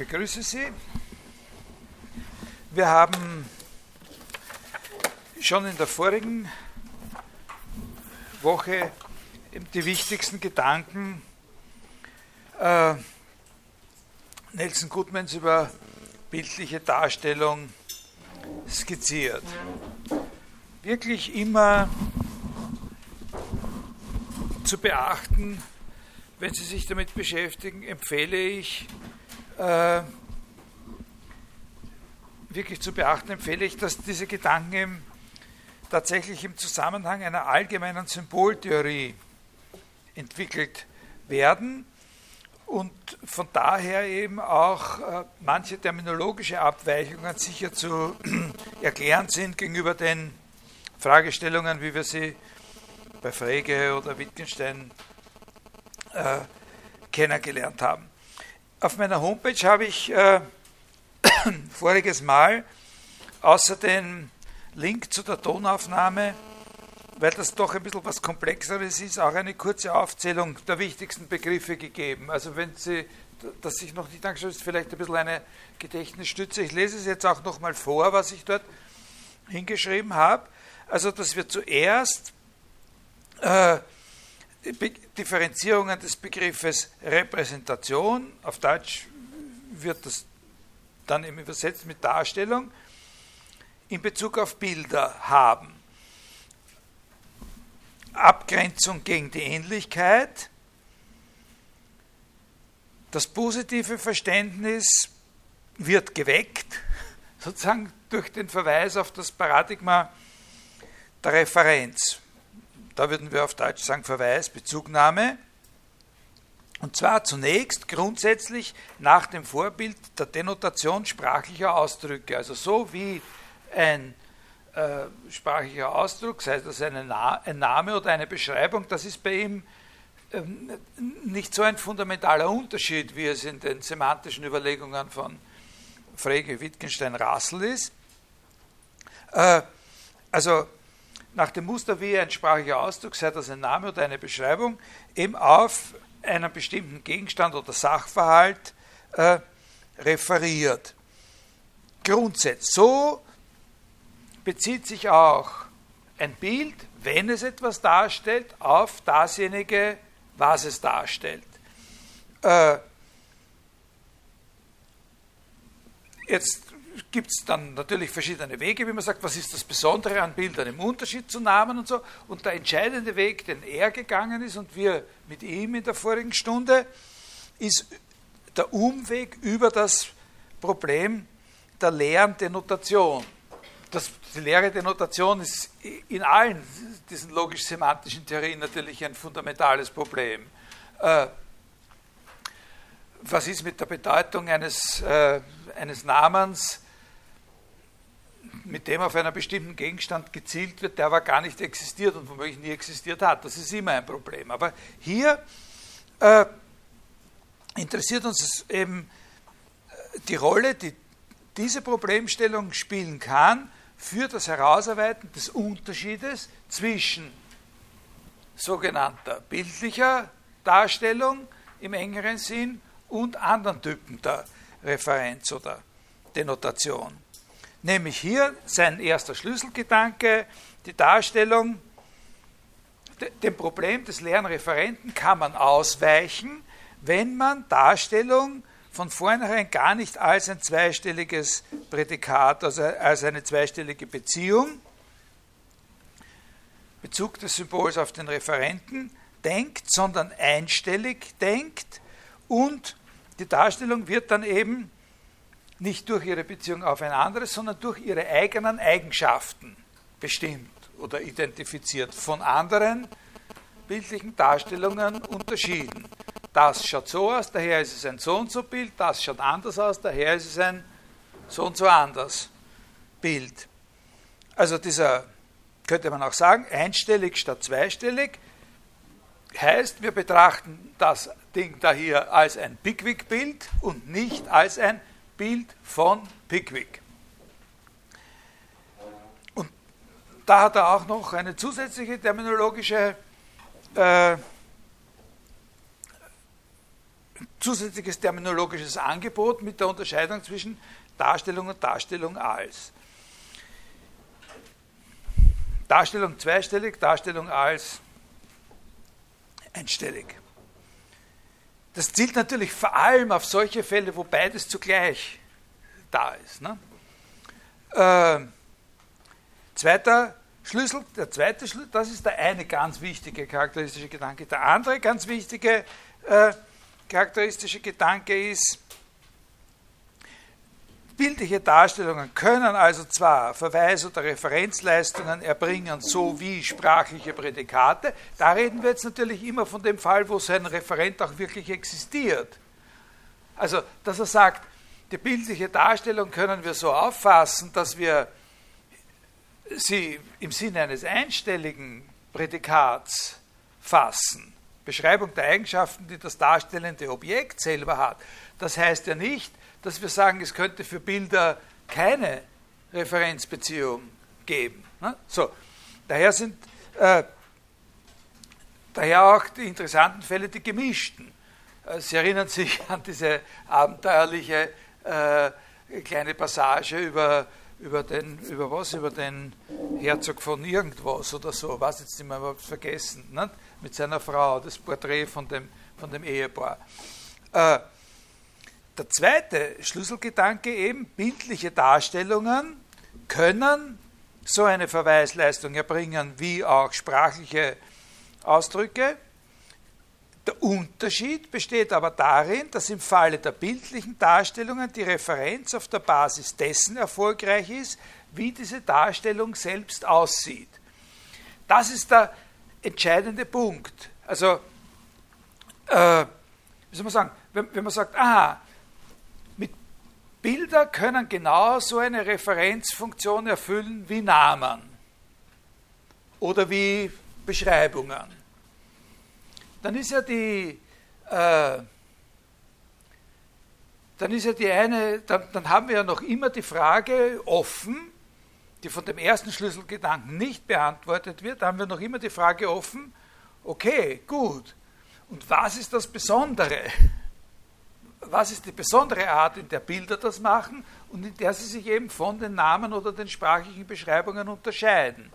begrüße Sie. Wir haben schon in der vorigen Woche die wichtigsten Gedanken äh, Nelson Goodmans über bildliche Darstellung skizziert. Wirklich immer zu beachten, wenn Sie sich damit beschäftigen, empfehle ich, äh, wirklich zu beachten, empfehle ich, dass diese Gedanken im, tatsächlich im Zusammenhang einer allgemeinen Symboltheorie entwickelt werden und von daher eben auch äh, manche terminologische Abweichungen sicher zu erklären sind gegenüber den Fragestellungen, wie wir sie bei Frege oder Wittgenstein äh, kennengelernt haben. Auf meiner Homepage habe ich äh, voriges Mal außer den Link zu der Tonaufnahme, weil das doch ein bisschen was Komplexeres ist, auch eine kurze Aufzählung der wichtigsten Begriffe gegeben. Also wenn Sie das sich noch nicht angeschaut ist, vielleicht ein bisschen eine Gedächtnisstütze. Ich lese es jetzt auch nochmal vor, was ich dort hingeschrieben habe. Also, dass wir zuerst äh, Differenzierungen des Begriffes Repräsentation, auf Deutsch wird das dann eben übersetzt mit Darstellung, in Bezug auf Bilder haben. Abgrenzung gegen die Ähnlichkeit, das positive Verständnis wird geweckt, sozusagen durch den Verweis auf das Paradigma der Referenz da würden wir auf Deutsch sagen Verweis, Bezugnahme. Und zwar zunächst grundsätzlich nach dem Vorbild der Denotation sprachlicher Ausdrücke. Also so wie ein äh, sprachlicher Ausdruck, sei das Na ein Name oder eine Beschreibung, das ist bei ihm ähm, nicht so ein fundamentaler Unterschied, wie es in den semantischen Überlegungen von Frege, Wittgenstein, Rassel ist. Äh, also nach dem Muster, wie ein sprachlicher Ausdruck, sei das ein Name oder eine Beschreibung, eben auf einen bestimmten Gegenstand oder Sachverhalt äh, referiert. Grundsatz. So bezieht sich auch ein Bild, wenn es etwas darstellt, auf dasjenige, was es darstellt. Äh, jetzt gibt es dann natürlich verschiedene Wege, wie man sagt, was ist das Besondere an Bildern im Unterschied zu Namen und so. Und der entscheidende Weg, den er gegangen ist und wir mit ihm in der vorigen Stunde, ist der Umweg über das Problem der leeren Denotation. Das, die leere Denotation ist in allen diesen logisch-semantischen Theorien natürlich ein fundamentales Problem. Äh, was ist mit der Bedeutung eines, äh, eines Namens, mit dem auf einen bestimmten Gegenstand gezielt wird, der aber gar nicht existiert und womöglich nie existiert hat. Das ist immer ein Problem. Aber hier äh, interessiert uns eben äh, die Rolle, die diese Problemstellung spielen kann für das Herausarbeiten des Unterschiedes zwischen sogenannter bildlicher Darstellung im engeren Sinn und anderen Typen der Referenz oder Denotation. Nämlich hier sein erster Schlüsselgedanke, die Darstellung, dem Problem des leeren Referenten kann man ausweichen, wenn man Darstellung von vornherein gar nicht als ein zweistelliges Prädikat, also als eine zweistellige Beziehung, Bezug des Symbols auf den Referenten denkt, sondern einstellig denkt und die Darstellung wird dann eben nicht durch ihre Beziehung auf ein anderes, sondern durch ihre eigenen Eigenschaften bestimmt oder identifiziert, von anderen bildlichen Darstellungen unterschieden. Das schaut so aus, daher ist es ein so und so Bild, das schaut anders aus, daher ist es ein so und so anders Bild. Also dieser, könnte man auch sagen, einstellig statt zweistellig, heißt, wir betrachten das Ding da hier als ein Pickwick-Bild und nicht als ein Bild von Pickwick. Und da hat er auch noch eine zusätzliche terminologische äh, zusätzliches terminologisches Angebot mit der Unterscheidung zwischen Darstellung und Darstellung als. Darstellung zweistellig, Darstellung als einstellig. Das zielt natürlich vor allem auf solche Fälle, wo beides zugleich da ist. Ne? Äh, zweiter Schlüssel, der zweite Schlüssel, das ist der eine ganz wichtige charakteristische Gedanke. Der andere ganz wichtige äh, charakteristische Gedanke ist, bildliche Darstellungen können also zwar Verweis- oder Referenzleistungen erbringen, so wie sprachliche Prädikate. Da reden wir jetzt natürlich immer von dem Fall, wo sein Referent auch wirklich existiert. Also, dass er sagt, die bildliche Darstellung können wir so auffassen, dass wir sie im Sinne eines einstelligen Prädikats fassen. Beschreibung der Eigenschaften, die das darstellende Objekt selber hat. Das heißt ja nicht, dass wir sagen, es könnte für Bilder keine Referenzbeziehung geben. Ne? So, daher sind äh, daher auch die interessanten Fälle die gemischten. Äh, Sie erinnern sich an diese abenteuerliche äh, kleine Passage über über den, über was, über den Herzog von irgendwas oder so, was jetzt nicht mehr, überhaupt vergessen, nicht? mit seiner Frau, das Porträt von dem, von dem Ehepaar. Äh, der zweite Schlüsselgedanke eben, bildliche Darstellungen können so eine Verweisleistung erbringen wie auch sprachliche Ausdrücke, der Unterschied besteht aber darin, dass im Falle der bildlichen Darstellungen die Referenz auf der Basis dessen erfolgreich ist, wie diese Darstellung selbst aussieht. Das ist der entscheidende Punkt. Also, äh, wie soll man sagen, wenn, wenn man sagt, aha, Bilder können genau so eine Referenzfunktion erfüllen wie Namen oder wie Beschreibungen dann ist ja die, äh, dann ist ja die eine, dann, dann haben wir ja noch immer die Frage offen, die von dem ersten Schlüsselgedanken nicht beantwortet wird, da haben wir noch immer die Frage offen, okay, gut, und was ist das Besondere? Was ist die besondere Art, in der Bilder das machen und in der sie sich eben von den Namen oder den sprachlichen Beschreibungen unterscheiden?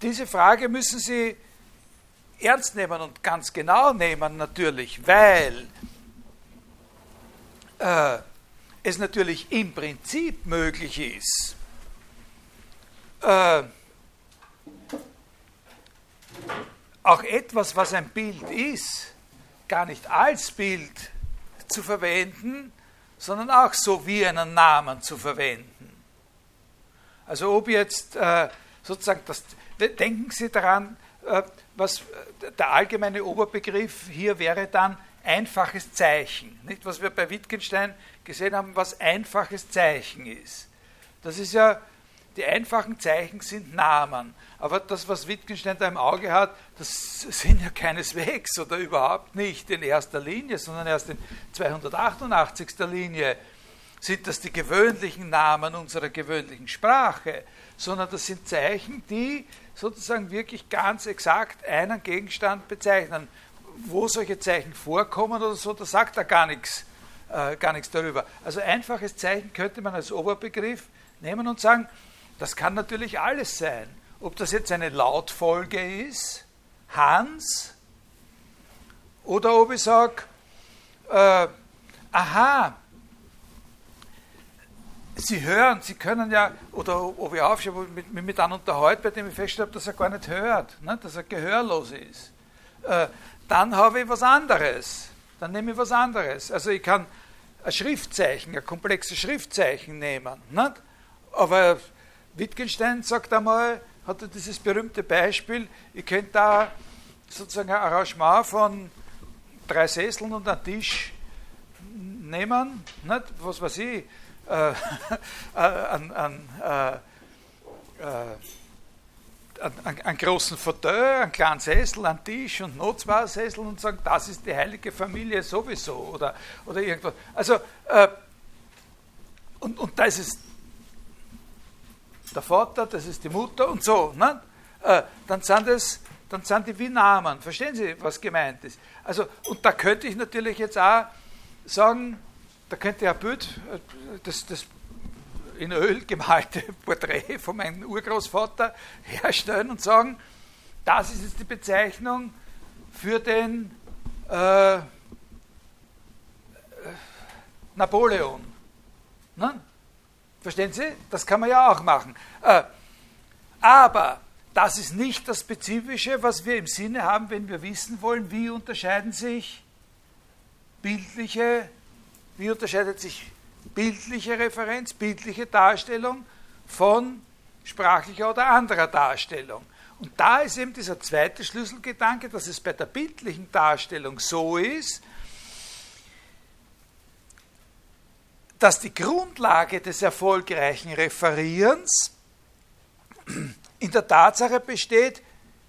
Diese Frage müssen Sie ernst nehmen und ganz genau nehmen natürlich, weil äh, es natürlich im Prinzip möglich ist, äh, auch etwas, was ein Bild ist, gar nicht als Bild zu verwenden, sondern auch so wie einen Namen zu verwenden. Also ob jetzt äh, sozusagen das, denken Sie daran, äh, was der allgemeine Oberbegriff hier wäre dann einfaches Zeichen. Nicht, was wir bei Wittgenstein gesehen haben, was einfaches Zeichen ist. Das ist ja, die einfachen Zeichen sind Namen. Aber das, was Wittgenstein da im Auge hat, das sind ja keineswegs oder überhaupt nicht in erster Linie, sondern erst in 288. Linie sind das die gewöhnlichen Namen unserer gewöhnlichen Sprache, sondern das sind Zeichen, die sozusagen wirklich ganz exakt einen Gegenstand bezeichnen. Wo solche Zeichen vorkommen oder so, da sagt er gar nichts, äh, gar nichts darüber. Also einfaches Zeichen könnte man als Oberbegriff nehmen und sagen, das kann natürlich alles sein. Ob das jetzt eine Lautfolge ist, Hans, oder ob ich sage, äh, aha, Sie hören, Sie können ja, oder ob ich aufschaue, mit, mit, einem unterhalte, bei dem ich feststelle, dass er gar nicht hört, ne, dass er gehörlos ist. Äh, dann habe ich was anderes. Dann nehme ich was anderes. Also ich kann ein Schriftzeichen, ein komplexes Schriftzeichen nehmen. Nicht? Aber Wittgenstein sagt einmal, hat er dieses berühmte Beispiel, ich könnte da sozusagen ein Arrangement von drei Sesseln und einem Tisch nehmen, nicht? was weiß ich, äh, an, an, äh, äh einen, einen großen Fauteuil, einen kleinen Sessel, einen Tisch und noch zwei Sessel und sagen, das ist die heilige Familie sowieso oder, oder irgendwas. Also, äh, und, und das ist der Vater, das ist die Mutter und so. Ne? Äh, dann sind es dann sind die wie Namen. Verstehen Sie, was gemeint ist? Also, und da könnte ich natürlich jetzt auch sagen, da könnte ich ein Bild, das, das in Öl gemalte Porträt von meinem Urgroßvater herstellen und sagen, das ist jetzt die Bezeichnung für den äh, Napoleon. Ne? Verstehen Sie? Das kann man ja auch machen. Äh, aber das ist nicht das Spezifische, was wir im Sinne haben, wenn wir wissen wollen, wie unterscheiden sich bildliche, wie unterscheidet sich bildliche Referenz, bildliche Darstellung von sprachlicher oder anderer Darstellung. Und da ist eben dieser zweite Schlüsselgedanke, dass es bei der bildlichen Darstellung so ist, dass die Grundlage des erfolgreichen Referierens in der Tatsache besteht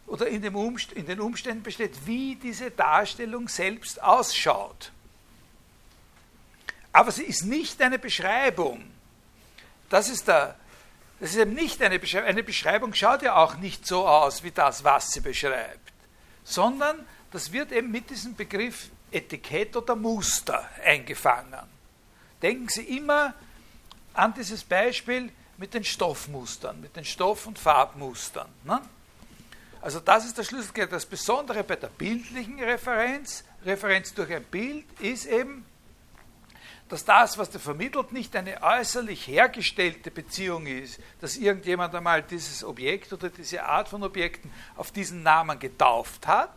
oder in, Umst in den Umständen besteht, wie diese Darstellung selbst ausschaut. Aber sie ist nicht eine Beschreibung. Das ist, der, das ist eben nicht eine Beschreibung. Eine Beschreibung schaut ja auch nicht so aus wie das, was sie beschreibt, sondern das wird eben mit diesem Begriff Etikett oder Muster eingefangen. Denken Sie immer an dieses Beispiel mit den Stoffmustern, mit den Stoff- und Farbmustern. Ne? Also das ist der Schlüssel. Das Besondere bei der bildlichen Referenz, Referenz durch ein Bild, ist eben, dass das, was der vermittelt, nicht eine äußerlich hergestellte Beziehung ist, dass irgendjemand einmal dieses Objekt oder diese Art von Objekten auf diesen Namen getauft hat,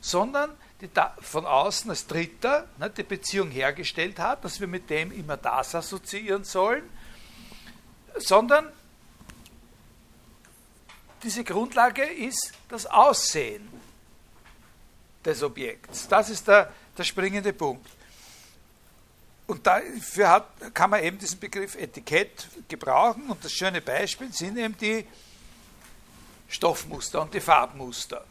sondern die von außen als Dritter ne, die Beziehung hergestellt hat, dass wir mit dem immer das assoziieren sollen, sondern diese Grundlage ist das Aussehen des Objekts. Das ist der, der springende Punkt. Und dafür hat, kann man eben diesen Begriff Etikett gebrauchen und das schöne Beispiel sind eben die Stoffmuster und die Farbmuster.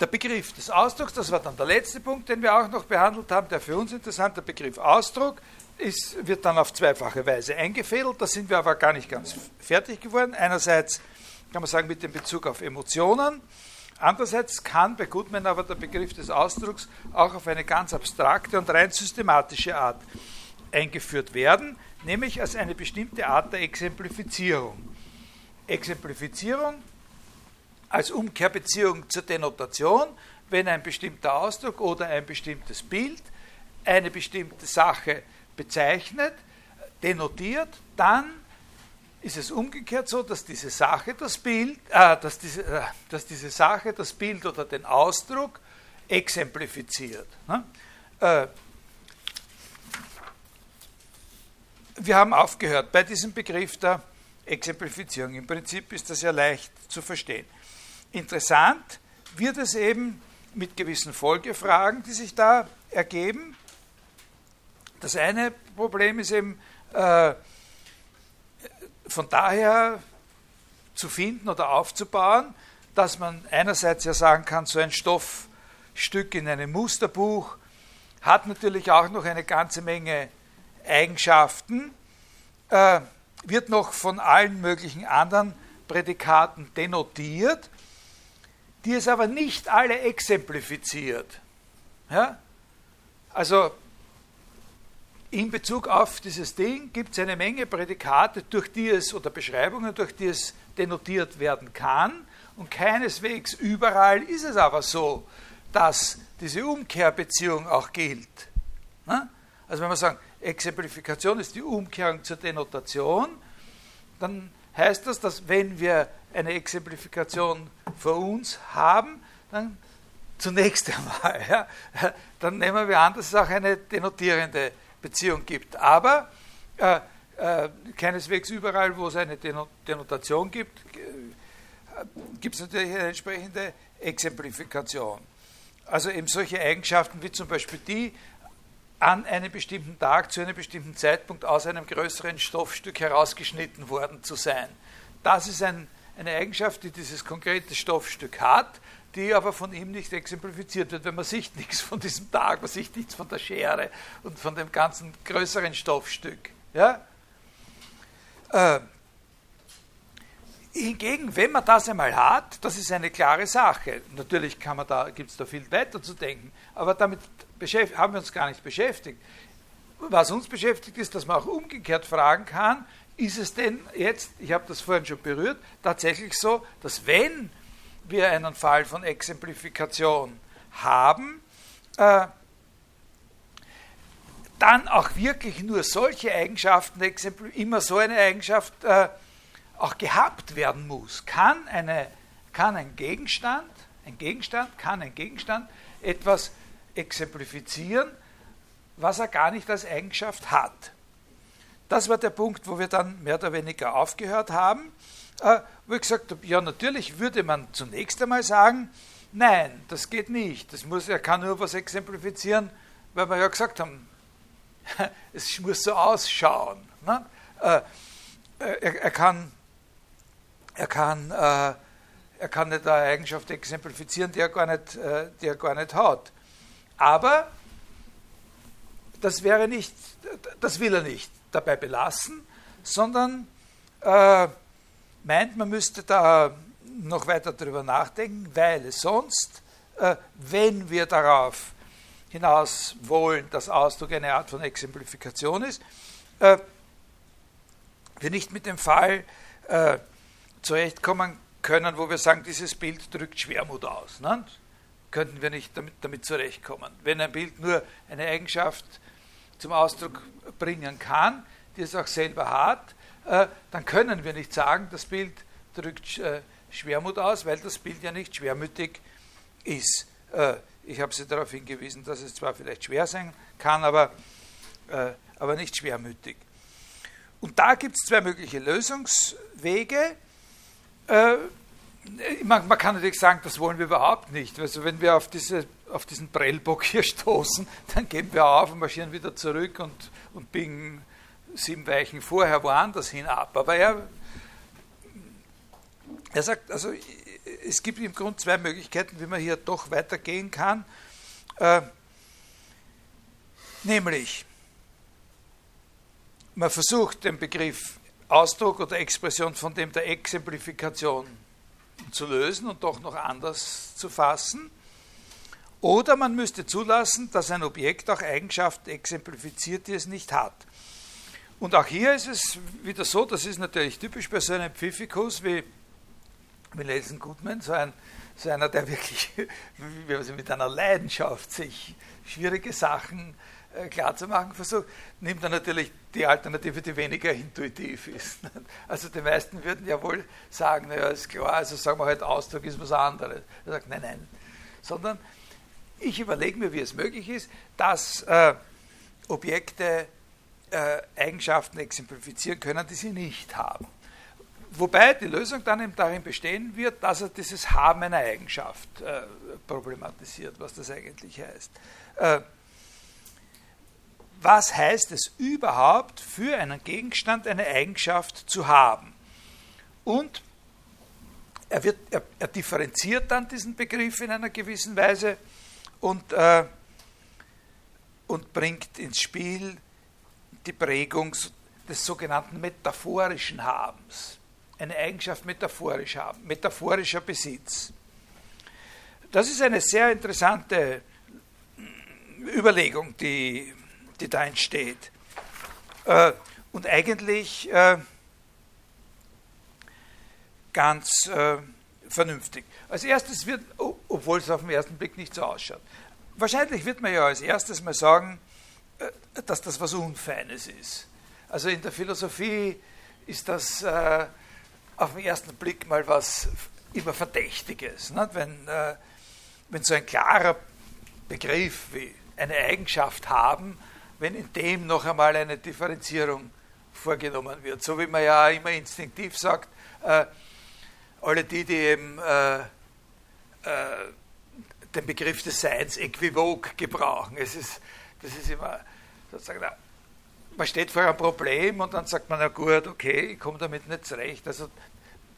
Der Begriff des Ausdrucks, das war dann der letzte Punkt, den wir auch noch behandelt haben, der für uns interessant, der Begriff Ausdruck, ist, wird dann auf zweifache Weise eingefädelt. Da sind wir aber gar nicht ganz fertig geworden. Einerseits kann man sagen mit dem Bezug auf Emotionen. Andererseits kann bei Goodman aber der Begriff des Ausdrucks auch auf eine ganz abstrakte und rein systematische Art eingeführt werden, nämlich als eine bestimmte Art der Exemplifizierung. Exemplifizierung als Umkehrbeziehung zur Denotation, wenn ein bestimmter Ausdruck oder ein bestimmtes Bild eine bestimmte Sache bezeichnet, denotiert, dann ist es umgekehrt so, dass diese Sache das Bild, äh, dass, diese, äh, dass diese Sache das Bild oder den Ausdruck exemplifiziert. Ne? Äh, wir haben aufgehört bei diesem Begriff der Exemplifizierung. Im Prinzip ist das ja leicht zu verstehen. Interessant wird es eben mit gewissen Folgefragen, die sich da ergeben. Das eine Problem ist eben äh, von daher zu finden oder aufzubauen, dass man einerseits ja sagen kann, so ein Stoffstück in einem Musterbuch hat natürlich auch noch eine ganze Menge Eigenschaften, äh, wird noch von allen möglichen anderen Prädikaten denotiert die es aber nicht alle exemplifiziert. Ja? Also in Bezug auf dieses Ding gibt es eine Menge Prädikate, durch die es oder Beschreibungen, durch die es denotiert werden kann. Und keineswegs überall ist es aber so, dass diese Umkehrbeziehung auch gilt. Also wenn wir sagen, Exemplifikation ist die Umkehrung zur Denotation, dann heißt das, dass wenn wir eine Exemplifikation vor uns haben, dann zunächst einmal, ja, dann nehmen wir an, dass es auch eine denotierende Beziehung gibt. Aber äh, äh, keineswegs überall, wo es eine Denotation gibt, äh, gibt es natürlich eine entsprechende Exemplifikation. Also eben solche Eigenschaften wie zum Beispiel die, an einem bestimmten Tag zu einem bestimmten Zeitpunkt aus einem größeren Stoffstück herausgeschnitten worden zu sein. Das ist ein eine Eigenschaft, die dieses konkrete Stoffstück hat, die aber von ihm nicht exemplifiziert wird, weil man sieht nichts von diesem Tag, man sieht nichts von der Schere und von dem ganzen größeren Stoffstück. Ja? Äh, Hingegen, wenn man das einmal hat, das ist eine klare Sache. Natürlich kann man da, gibt es da viel weiter zu denken, aber damit haben wir uns gar nicht beschäftigt. Was uns beschäftigt ist, dass man auch umgekehrt fragen kann, ist es denn jetzt, ich habe das vorhin schon berührt, tatsächlich so, dass wenn wir einen Fall von Exemplifikation haben, äh, dann auch wirklich nur solche Eigenschaften, immer so eine Eigenschaft äh, auch gehabt werden muss. Kann, eine, kann ein Gegenstand, ein Gegenstand, kann ein Gegenstand etwas exemplifizieren, was er gar nicht als Eigenschaft hat. Das war der Punkt, wo wir dann mehr oder weniger aufgehört haben, äh, wo ich gesagt habe, ja natürlich würde man zunächst einmal sagen, nein, das geht nicht. Das muss, er kann nur was exemplifizieren, weil wir ja gesagt haben, es muss so ausschauen. Ne? Äh, er, er, kann, er, kann, äh, er kann nicht eine Eigenschaft exemplifizieren, die er gar nicht, äh, die er gar nicht hat. Aber das wäre nicht, das will er nicht dabei belassen, sondern äh, meint, man müsste da noch weiter darüber nachdenken, weil sonst, äh, wenn wir darauf hinaus wollen, dass Ausdruck eine Art von Exemplifikation ist, äh, wir nicht mit dem Fall äh, zurechtkommen können, wo wir sagen, dieses Bild drückt Schwermut aus. Ne? Könnten wir nicht damit, damit zurechtkommen. Wenn ein Bild nur eine Eigenschaft zum Ausdruck bringen kann, die es auch selber hat, äh, dann können wir nicht sagen, das Bild drückt äh, Schwermut aus, weil das Bild ja nicht schwermütig ist. Äh, ich habe Sie darauf hingewiesen, dass es zwar vielleicht schwer sein kann, aber, äh, aber nicht schwermütig. Und da gibt es zwei mögliche Lösungswege. Man, man, kann natürlich sagen, das wollen wir überhaupt nicht. Also wenn wir auf, diese, auf diesen Prellbock hier stoßen, dann geben wir auf und marschieren wieder zurück und, und biegen sieben Weichen vorher woanders hin ab. Aber er, er sagt, also es gibt im Grunde zwei Möglichkeiten, wie man hier doch weitergehen kann. Äh, nämlich, man versucht den Begriff Ausdruck oder Expression von dem der Exemplifikation zu lösen und doch noch anders zu fassen. Oder man müsste zulassen, dass ein Objekt auch Eigenschaften exemplifiziert, die es nicht hat. Und auch hier ist es wieder so, das ist natürlich typisch bei so einem Pfiffikus wie wie Nelson Goodman, so, ein, so einer, der wirklich mit einer Leidenschaft sich schwierige Sachen äh, klarzumachen versucht, nimmt er natürlich die Alternative, die weniger intuitiv ist. Also die meisten würden ja wohl sagen, naja, ist klar, also sagen wir halt, Ausdruck ist was anderes. Er sagt, nein, nein. Sondern ich überlege mir, wie es möglich ist, dass äh, Objekte äh, Eigenschaften exemplifizieren können, die sie nicht haben. Wobei die Lösung dann eben darin bestehen wird, dass er dieses Haben einer Eigenschaft äh, problematisiert, was das eigentlich heißt. Was heißt es überhaupt für einen Gegenstand eine Eigenschaft zu haben? Und er, wird, er, er differenziert dann diesen Begriff in einer gewissen Weise und, äh, und bringt ins Spiel die Prägung des sogenannten metaphorischen Habens eine Eigenschaft metaphorisch haben, metaphorischer Besitz. Das ist eine sehr interessante Überlegung, die, die da entsteht. Äh, und eigentlich äh, ganz äh, vernünftig. Als erstes wird, obwohl es auf den ersten Blick nicht so ausschaut, wahrscheinlich wird man ja als erstes mal sagen, dass das was Unfeines ist. Also in der Philosophie ist das auf den ersten Blick mal was immer Verdächtiges. Nicht? Wenn, äh, wenn so ein klarer Begriff wie eine Eigenschaft haben, wenn in dem noch einmal eine Differenzierung vorgenommen wird. So wie man ja immer instinktiv sagt, äh, alle die, die eben äh, äh, den Begriff des Seins äquivok gebrauchen. Es ist, das ist immer sozusagen, man steht vor einem Problem und dann sagt man, na gut, okay, ich komme damit nicht zurecht. Also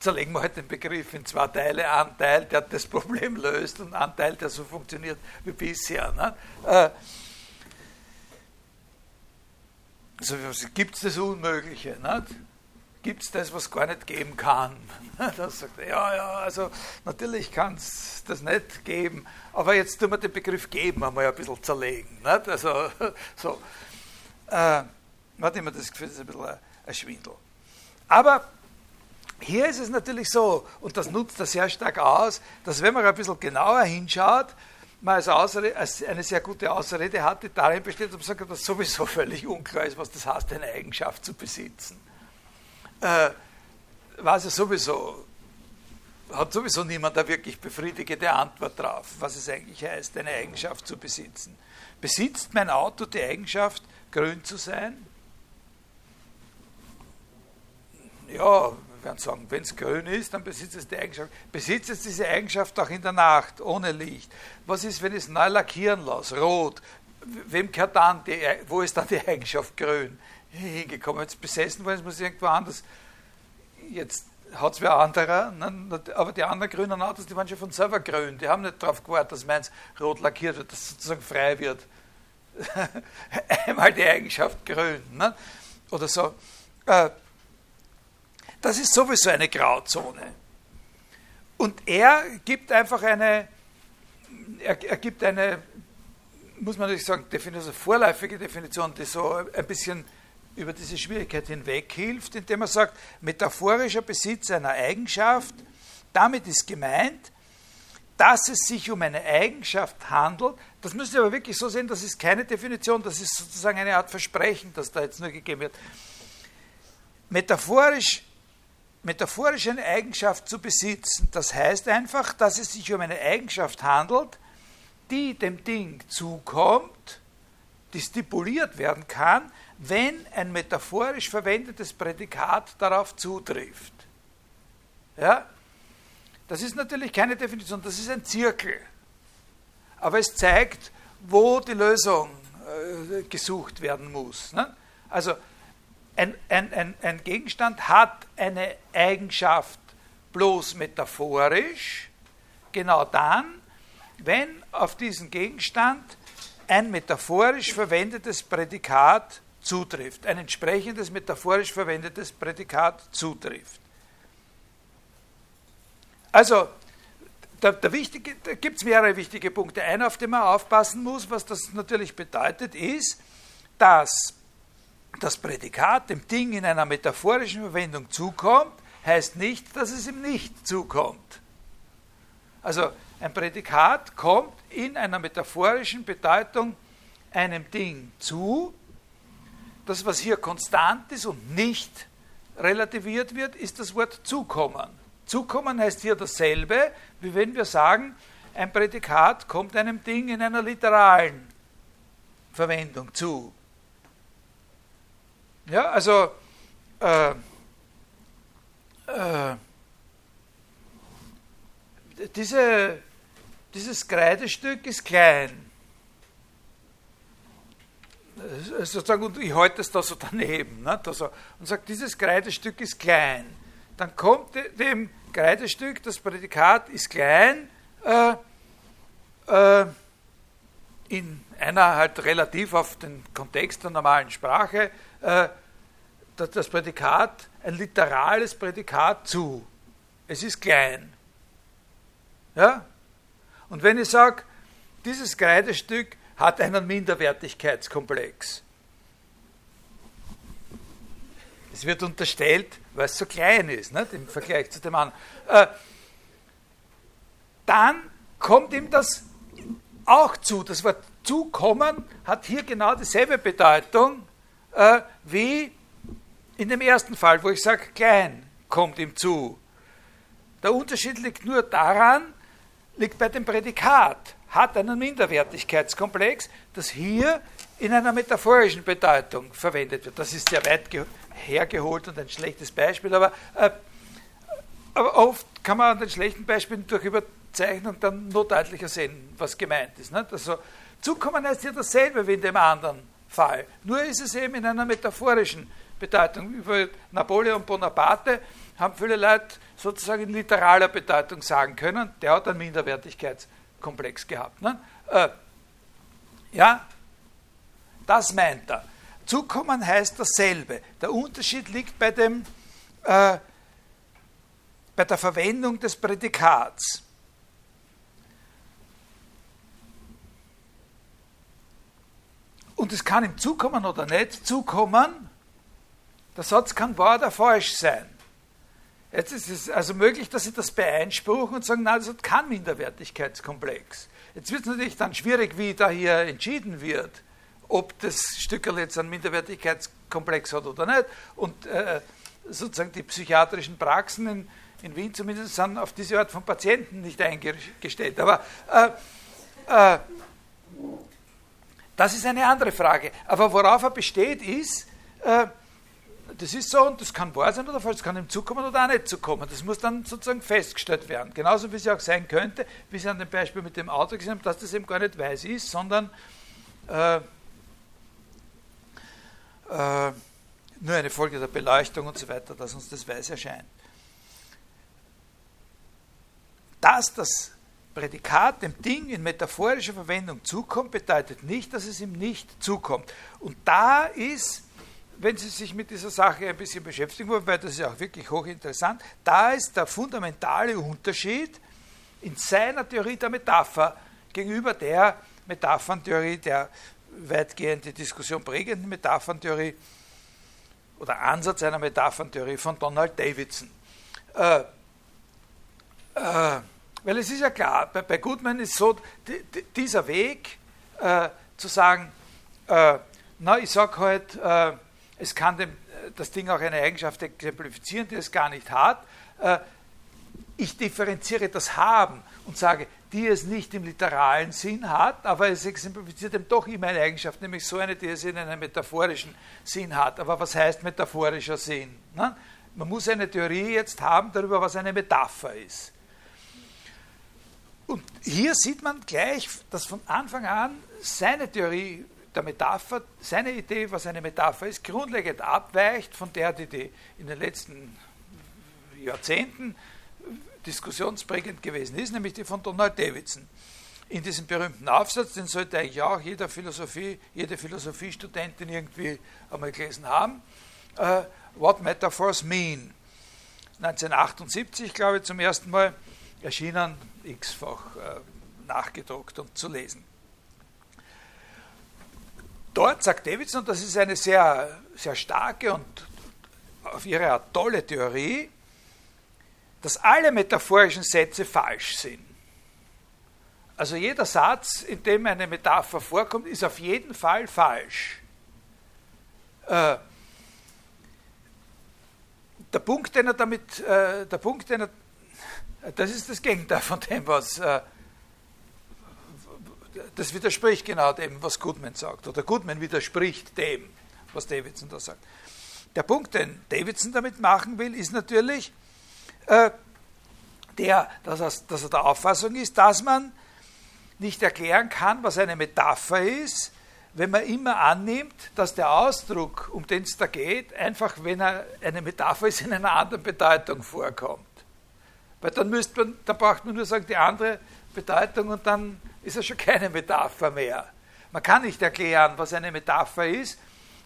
zerlegen wir halt den Begriff in zwei Teile. Ein Teil, der das Problem löst und ein Teil, der so funktioniert wie bisher. Ne? Also gibt es das Unmögliche. Gibt es das, was gar nicht geben kann. Da sagt er, ja, ja, also natürlich kann es das nicht geben, aber jetzt tun wir den Begriff geben einmal ein bisschen zerlegen. Nicht? Also, so. Äh, man hat immer das Gefühl, das ist ein bisschen ein, ein Schwindel. Aber hier ist es natürlich so, und das nutzt er sehr stark aus, dass wenn man ein bisschen genauer hinschaut, man als, Ausrede, als eine sehr gute Ausrede hat, die darin besteht, dass dass sowieso völlig unklar ist, was das heißt, eine Eigenschaft zu besitzen. Äh, weiß es sowieso, hat sowieso niemand eine wirklich befriedigende Antwort drauf, was es eigentlich heißt, eine Eigenschaft zu besitzen. Besitzt mein Auto die Eigenschaft, grün zu sein? Ja, werden sagen, wenn es grün ist, dann besitzt es die Eigenschaft. Besitzt es diese Eigenschaft auch in der Nacht, ohne Licht? Was ist, wenn ich es neu lackieren lasse, rot? Wem gehört dann die, wo ist dann die Eigenschaft grün hingekommen? Jetzt besessen worden, es muss irgendwo anders. Jetzt hat es wer anderer, ne? aber die anderen grünen Autos, die waren schon von selber grün. Die haben nicht darauf gewartet, dass meins rot lackiert wird, dass es sozusagen frei wird. Einmal die Eigenschaft grün. Ne? Oder so. Äh, das ist sowieso eine Grauzone. Und er gibt einfach eine, er, er gibt eine, muss man natürlich sagen, Definition, vorläufige Definition, die so ein bisschen über diese Schwierigkeit hinweg hilft, indem er sagt, metaphorischer Besitz einer Eigenschaft, damit ist gemeint, dass es sich um eine Eigenschaft handelt. Das müsst ihr aber wirklich so sehen, das ist keine Definition, das ist sozusagen eine Art Versprechen, das da jetzt nur gegeben wird. Metaphorisch, metaphorisch eine Eigenschaft zu besitzen, das heißt einfach, dass es sich um eine Eigenschaft handelt, die dem Ding zukommt, die stipuliert werden kann, wenn ein metaphorisch verwendetes Prädikat darauf zutrifft. Ja? Das ist natürlich keine Definition, das ist ein Zirkel. Aber es zeigt, wo die Lösung äh, gesucht werden muss. Ne? Also ein, ein, ein, ein Gegenstand hat eine Eigenschaft bloß metaphorisch, genau dann, wenn auf diesen Gegenstand ein metaphorisch verwendetes Prädikat zutrifft, ein entsprechendes metaphorisch verwendetes Prädikat zutrifft. Also, da, da, da gibt es mehrere wichtige Punkte. Einer, auf den man aufpassen muss, was das natürlich bedeutet, ist, dass das Prädikat dem Ding in einer metaphorischen Verwendung zukommt, heißt nicht, dass es ihm nicht zukommt. Also ein Prädikat kommt in einer metaphorischen Bedeutung einem Ding zu, das, was hier konstant ist und nicht relativiert wird, ist das Wort zukommen. Zukommen heißt hier dasselbe, wie wenn wir sagen, ein Prädikat kommt einem Ding in einer literalen Verwendung zu. Ja, also äh, äh, diese, dieses Kreidestück ist klein sozusagen, und ich halte es da so daneben, nicht? Also, und sagt, dieses Kreidestück ist klein. Dann kommt dem Kreidestück, das Prädikat ist klein, äh, äh, in einer halt relativ auf den Kontext der normalen Sprache, äh, das Prädikat, ein literales Prädikat zu. Es ist klein. Ja? Und wenn ich sage, dieses Kreidestück hat einen Minderwertigkeitskomplex. Es wird unterstellt, weil es so klein ist, nicht, im Vergleich zu dem anderen. Äh, dann kommt ihm das auch zu. Das Wort zukommen hat hier genau dieselbe Bedeutung äh, wie in dem ersten Fall, wo ich sage, klein kommt ihm zu. Der Unterschied liegt nur daran, liegt bei dem Prädikat hat einen Minderwertigkeitskomplex, das hier in einer metaphorischen Bedeutung verwendet wird. Das ist sehr weit hergeholt und ein schlechtes Beispiel, aber, äh, aber oft kann man an den schlechten Beispielen durch Überzeichnung dann nur deutlicher sehen, was gemeint ist. Nicht? Also, Zukommen heißt hier dasselbe wie in dem anderen Fall. Nur ist es eben in einer metaphorischen Bedeutung. Über Napoleon Bonaparte haben viele Leute sozusagen in literaler Bedeutung sagen können, der hat einen Minderwertigkeitskomplex. Komplex gehabt. Äh, ja, das meint er. Zukommen heißt dasselbe. Der Unterschied liegt bei dem, äh, bei der Verwendung des Prädikats. Und es kann ihm zukommen oder nicht zukommen, der Satz kann wahr oder falsch sein. Jetzt ist es also möglich, dass Sie das beeinspruchen und sagen, nein, das hat keinen Minderwertigkeitskomplex. Jetzt wird es natürlich dann schwierig, wie da hier entschieden wird, ob das Stückerl jetzt einen Minderwertigkeitskomplex hat oder nicht. Und äh, sozusagen die psychiatrischen Praxen in, in, Wien zumindest sind auf diese Art von Patienten nicht eingestellt. Aber äh, äh, das ist eine andere Frage. Aber worauf er besteht, ist, äh, das ist so und das kann wahr sein oder falsch, das kann ihm zukommen oder auch nicht zukommen. Das muss dann sozusagen festgestellt werden. Genauso wie es auch sein könnte, wie Sie an dem Beispiel mit dem Auto gesehen haben, dass das eben gar nicht weiß ist, sondern äh, äh, nur eine Folge der Beleuchtung und so weiter, dass uns das weiß erscheint. Dass das Prädikat dem Ding in metaphorischer Verwendung zukommt, bedeutet nicht, dass es ihm nicht zukommt. Und da ist wenn Sie sich mit dieser Sache ein bisschen beschäftigen wollen, weil das ist auch wirklich hochinteressant, da ist der fundamentale Unterschied in seiner Theorie der Metapher gegenüber der Metapherntheorie, der weitgehend die Diskussion prägenden Metapherntheorie oder Ansatz einer Metapherntheorie von Donald Davidson. Äh, äh, weil es ist ja klar, bei, bei Goodman ist so, die, die, dieser Weg äh, zu sagen, äh, na, ich sage halt, äh, es kann dem, das Ding auch eine Eigenschaft exemplifizieren, die es gar nicht hat. Äh, ich differenziere das Haben und sage, die es nicht im literalen Sinn hat, aber es exemplifiziert eben doch immer eine Eigenschaft, nämlich so eine, die es in einem metaphorischen Sinn hat. Aber was heißt metaphorischer Sinn? Man muss eine Theorie jetzt haben darüber, was eine Metapher ist. Und hier sieht man gleich, dass von Anfang an seine Theorie der Metapher, seine Idee, was eine Metapher ist, grundlegend abweicht von der, die, die in den letzten Jahrzehnten diskussionsprägend gewesen ist, nämlich die von Donald Davidson. In diesem berühmten Aufsatz, den sollte eigentlich auch jeder Philosophie, jede Philosophiestudentin irgendwie einmal gelesen haben, uh, What Metaphors Mean. 1978, glaube ich, zum ersten Mal erschienen, x-fach uh, nachgedruckt und zu lesen. Dort sagt Davidson, und das ist eine sehr, sehr starke und auf ihre Art tolle Theorie, dass alle metaphorischen Sätze falsch sind. Also jeder Satz, in dem eine Metapher vorkommt, ist auf jeden Fall falsch. Äh, der Punkt, den er damit, äh, der Punkt, den er, das ist das Gegenteil von dem, was äh, das widerspricht genau dem, was Goodman sagt. Oder Goodman widerspricht dem, was Davidson da sagt. Der Punkt, den Davidson damit machen will, ist natürlich äh, der, dass er, dass er der Auffassung ist, dass man nicht erklären kann, was eine Metapher ist, wenn man immer annimmt, dass der Ausdruck, um den es da geht, einfach, wenn er eine Metapher ist, in einer anderen Bedeutung vorkommt. Weil dann, müsste man, dann braucht man nur sagen, die andere Bedeutung und dann ist es schon keine Metapher mehr. Man kann nicht erklären, was eine Metapher ist,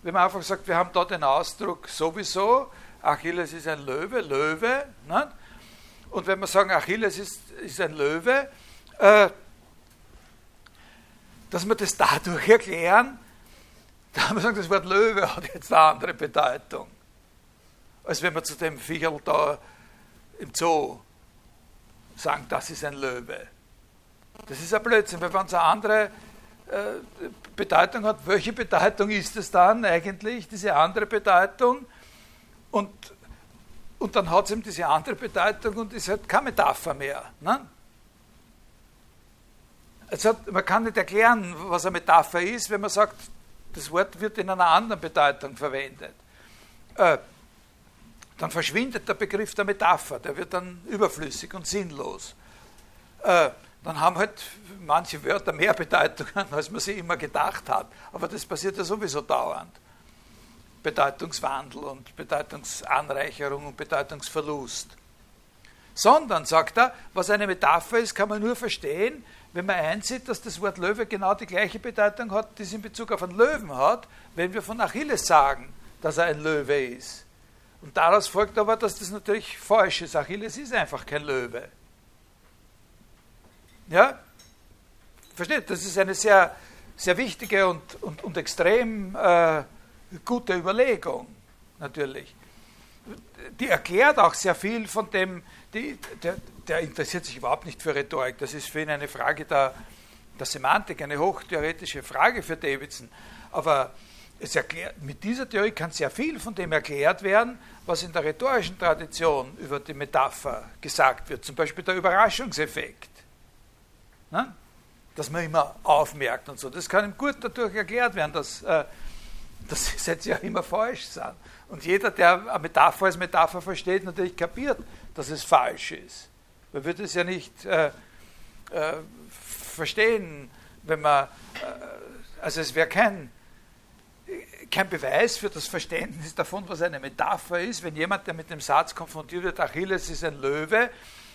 wenn man einfach sagt, wir haben da den Ausdruck sowieso, Achilles ist ein Löwe, Löwe. Ne? Und wenn wir sagen, Achilles ist, ist ein Löwe, äh, dass wir das dadurch erklären, da haben wir sagen, das Wort Löwe hat jetzt eine andere Bedeutung, als wenn wir zu dem Viecherl da im Zoo sagen, das ist ein Löwe. Das ist ein Blödsinn, weil wenn es eine andere äh, Bedeutung hat, welche Bedeutung ist es dann eigentlich, diese andere Bedeutung? Und, und dann hat es eben diese andere Bedeutung und ist halt keine Metapher mehr. Ne? Also man kann nicht erklären, was eine Metapher ist, wenn man sagt, das Wort wird in einer anderen Bedeutung verwendet. Äh, dann verschwindet der Begriff der Metapher, der wird dann überflüssig und sinnlos. Äh, dann haben halt manche Wörter mehr Bedeutungen, als man sie immer gedacht hat. Aber das passiert ja sowieso dauernd. Bedeutungswandel und Bedeutungsanreicherung und Bedeutungsverlust. Sondern, sagt er, was eine Metapher ist, kann man nur verstehen, wenn man einsieht, dass das Wort Löwe genau die gleiche Bedeutung hat, die es in Bezug auf einen Löwen hat, wenn wir von Achilles sagen, dass er ein Löwe ist. Und daraus folgt aber, dass das natürlich falsch ist. Achilles ist einfach kein Löwe. Ja? Versteht? Das ist eine sehr, sehr wichtige und, und, und extrem äh, gute Überlegung, natürlich. Die erklärt auch sehr viel von dem, die, der, der interessiert sich überhaupt nicht für Rhetorik. Das ist für ihn eine Frage der, der Semantik, eine hochtheoretische Frage für Davidson. Aber erklärt, mit dieser Theorie kann sehr viel von dem erklärt werden, was in der rhetorischen Tradition über die Metapher gesagt wird. Zum Beispiel der Überraschungseffekt. Ne? Dass man immer aufmerkt und so. Das kann ihm gut dadurch erklärt werden, dass, äh, dass die Sätze ja immer falsch sind. Und jeder, der eine Metapher als Metapher versteht, natürlich kapiert, dass es falsch ist. Man würde es ja nicht äh, äh, verstehen, wenn man, äh, also es wäre kein, kein Beweis für das Verständnis davon, was eine Metapher ist, wenn jemand, der mit dem Satz konfrontiert wird, Achilles ist ein Löwe,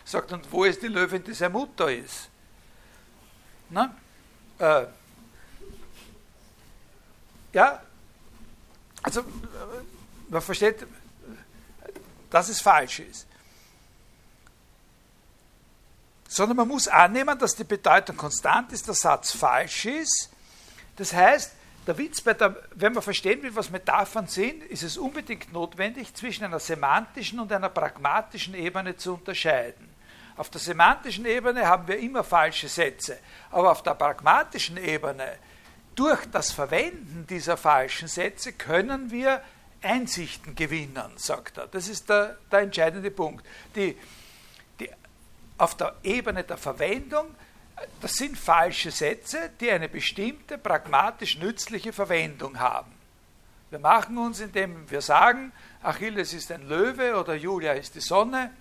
sagt, und wo ist die Löwin, die seine Mutter ist? Na? Äh, ja, also man versteht, dass es falsch ist. Sondern man muss annehmen, dass die Bedeutung konstant ist, der Satz falsch ist. Das heißt, der Witz bei der, wenn man verstehen will, was Metaphern sind, ist es unbedingt notwendig, zwischen einer semantischen und einer pragmatischen Ebene zu unterscheiden. Auf der semantischen Ebene haben wir immer falsche Sätze, aber auf der pragmatischen Ebene, durch das Verwenden dieser falschen Sätze, können wir Einsichten gewinnen, sagt er. Das ist der, der entscheidende Punkt. Die, die, auf der Ebene der Verwendung, das sind falsche Sätze, die eine bestimmte pragmatisch nützliche Verwendung haben. Wir machen uns, indem wir sagen, Achilles ist ein Löwe oder Julia ist die Sonne,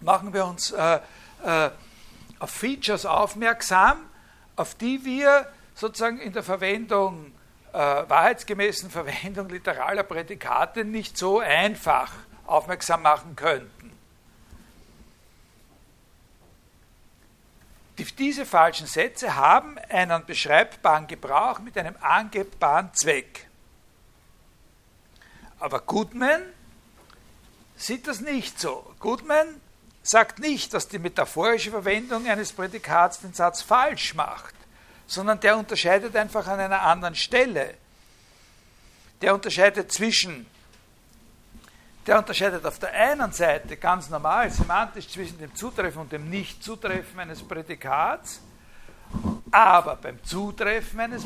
machen wir uns äh, äh, auf Features aufmerksam, auf die wir sozusagen in der Verwendung äh, wahrheitsgemäßen Verwendung literaler Prädikate nicht so einfach aufmerksam machen könnten. Diese falschen Sätze haben einen beschreibbaren Gebrauch mit einem angebbaren Zweck. Aber Goodman sieht das nicht so. Goodman sagt nicht, dass die metaphorische Verwendung eines Prädikats den Satz falsch macht sondern der unterscheidet einfach an einer anderen Stelle. Der unterscheidet zwischen, der unterscheidet auf der einen Seite ganz normal, semantisch zwischen dem Zutreffen und dem Nichtzutreffen eines Prädikats, aber beim Zutreffen eines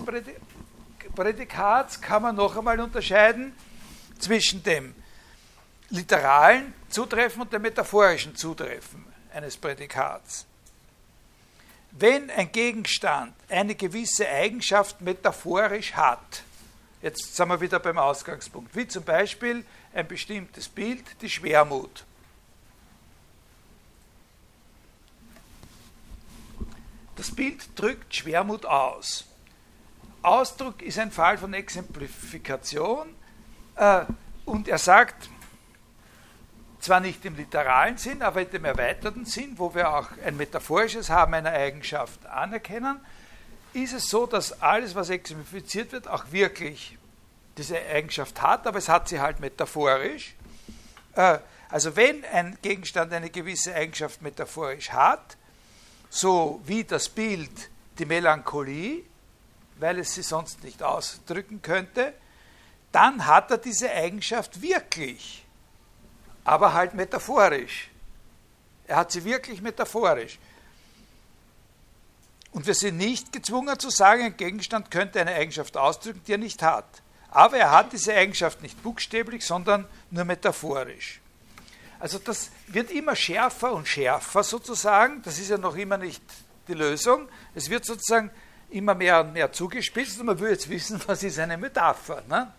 Prädikats kann man noch einmal unterscheiden zwischen dem literalen Zutreffen und dem metaphorischen Zutreffen eines Prädikats. Wenn ein Gegenstand eine gewisse Eigenschaft metaphorisch hat, jetzt sind wir wieder beim Ausgangspunkt, wie zum Beispiel ein bestimmtes Bild, die Schwermut. Das Bild drückt Schwermut aus. Ausdruck ist ein Fall von Exemplifikation äh, und er sagt, zwar nicht im literalen Sinn, aber in dem erweiterten Sinn, wo wir auch ein metaphorisches Haben einer Eigenschaft anerkennen, ist es so, dass alles, was exemplifiziert wird, auch wirklich diese Eigenschaft hat, aber es hat sie halt metaphorisch. Äh, also wenn ein Gegenstand eine gewisse Eigenschaft metaphorisch hat, so wie das Bild die Melancholie, weil es sie sonst nicht ausdrücken könnte, dann hat er diese Eigenschaft wirklich aber halt metaphorisch. Er hat sie wirklich metaphorisch. Und wir sind nicht gezwungen zu sagen, ein Gegenstand könnte eine Eigenschaft ausdrücken, die er nicht hat. Aber er hat diese Eigenschaft nicht buchstäblich, sondern nur metaphorisch. Also das wird immer schärfer und schärfer sozusagen. Das ist ja noch immer nicht die Lösung. Es wird sozusagen immer mehr und mehr zugespitzt und man will jetzt wissen, was ist eine Metapher. Ne?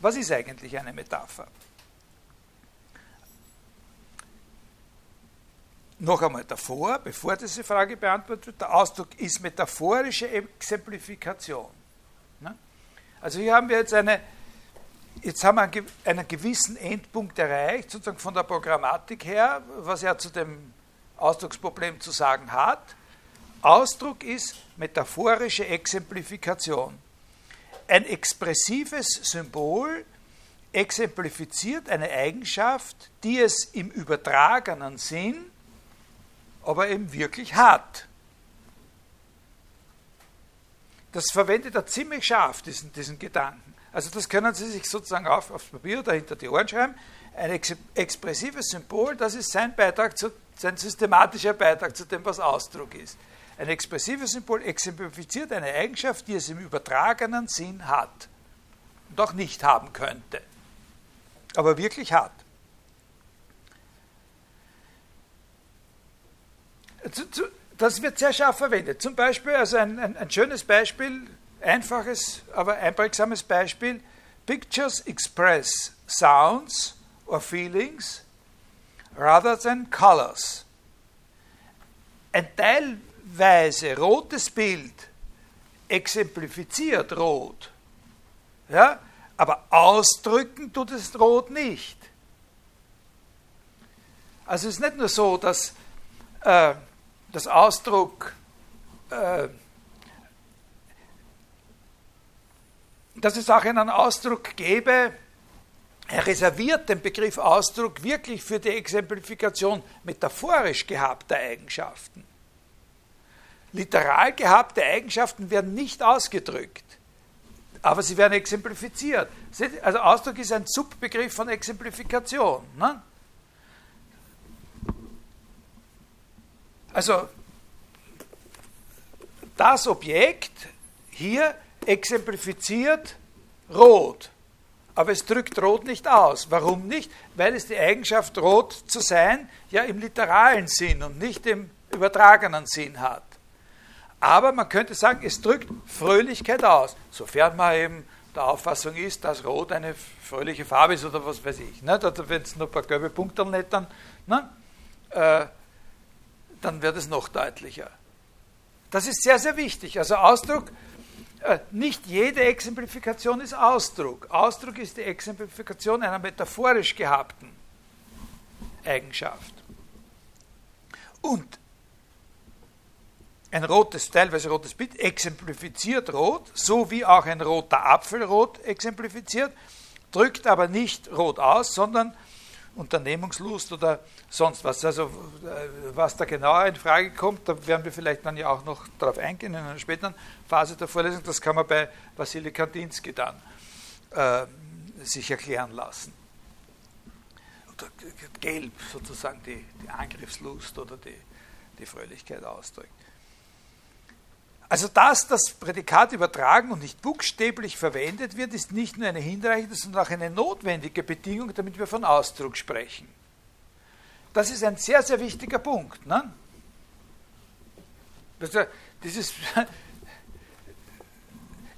Was ist eigentlich eine Metapher? noch einmal davor, bevor diese Frage beantwortet wird, der Ausdruck ist metaphorische Exemplifikation. Also hier haben wir jetzt eine, jetzt haben wir einen gewissen Endpunkt erreicht, sozusagen von der Programmatik her, was er zu dem Ausdrucksproblem zu sagen hat. Ausdruck ist metaphorische Exemplifikation. Ein expressives Symbol exemplifiziert eine Eigenschaft, die es im übertragenen Sinn aber eben wirklich hat. Das verwendet er ziemlich scharf, diesen, diesen Gedanken. Also das können Sie sich sozusagen auf, aufs Papier oder hinter die Ohren schreiben. Ein ex expressives Symbol, das ist sein Beitrag, zu, sein systematischer Beitrag zu dem, was Ausdruck ist. Ein expressives Symbol exemplifiziert eine Eigenschaft, die es im übertragenen Sinn hat und auch nicht haben könnte, aber wirklich hat. Das wird sehr scharf verwendet. Zum Beispiel, also ein, ein, ein schönes Beispiel, einfaches, aber einprägsames Beispiel, Pictures express sounds or feelings rather than colors. Ein Teil Weise rotes Bild exemplifiziert Rot, ja, aber ausdrücken tut es Rot nicht. Also es ist nicht nur so, dass äh, das Ausdruck, äh, dass es auch einen Ausdruck gäbe, er reserviert den Begriff Ausdruck wirklich für die Exemplifikation metaphorisch gehabter Eigenschaften. Literal gehabte Eigenschaften werden nicht ausgedrückt, aber sie werden exemplifiziert. Also Ausdruck ist ein Subbegriff von Exemplifikation. Ne? Also das Objekt hier exemplifiziert Rot, aber es drückt Rot nicht aus. Warum nicht? Weil es die Eigenschaft, rot zu sein, ja im literalen Sinn und nicht im übertragenen Sinn hat. Aber man könnte sagen, es drückt Fröhlichkeit aus, sofern man eben der Auffassung ist, dass Rot eine fröhliche Farbe ist oder was weiß ich. Ne? Wenn es nur ein paar gelbe Punkte nicht, dann, ne? äh, dann wird es noch deutlicher. Das ist sehr, sehr wichtig. Also Ausdruck, äh, nicht jede Exemplifikation ist Ausdruck. Ausdruck ist die Exemplifikation einer metaphorisch gehabten Eigenschaft. Und ein rotes, teilweise rotes Bild exemplifiziert rot, so wie auch ein roter Apfel rot exemplifiziert, drückt aber nicht rot aus, sondern Unternehmungslust oder sonst was. Also äh, was da genauer in Frage kommt, da werden wir vielleicht dann ja auch noch darauf eingehen in einer späteren Phase der Vorlesung. Das kann man bei Wassily Kandinsky dann äh, sich erklären lassen. Oder gelb sozusagen die, die Angriffslust oder die, die Fröhlichkeit ausdrückt. Also, dass das Prädikat übertragen und nicht buchstäblich verwendet wird, ist nicht nur eine hinreichende, sondern auch eine notwendige Bedingung, damit wir von Ausdruck sprechen. Das ist ein sehr, sehr wichtiger Punkt. Ne? Dieses,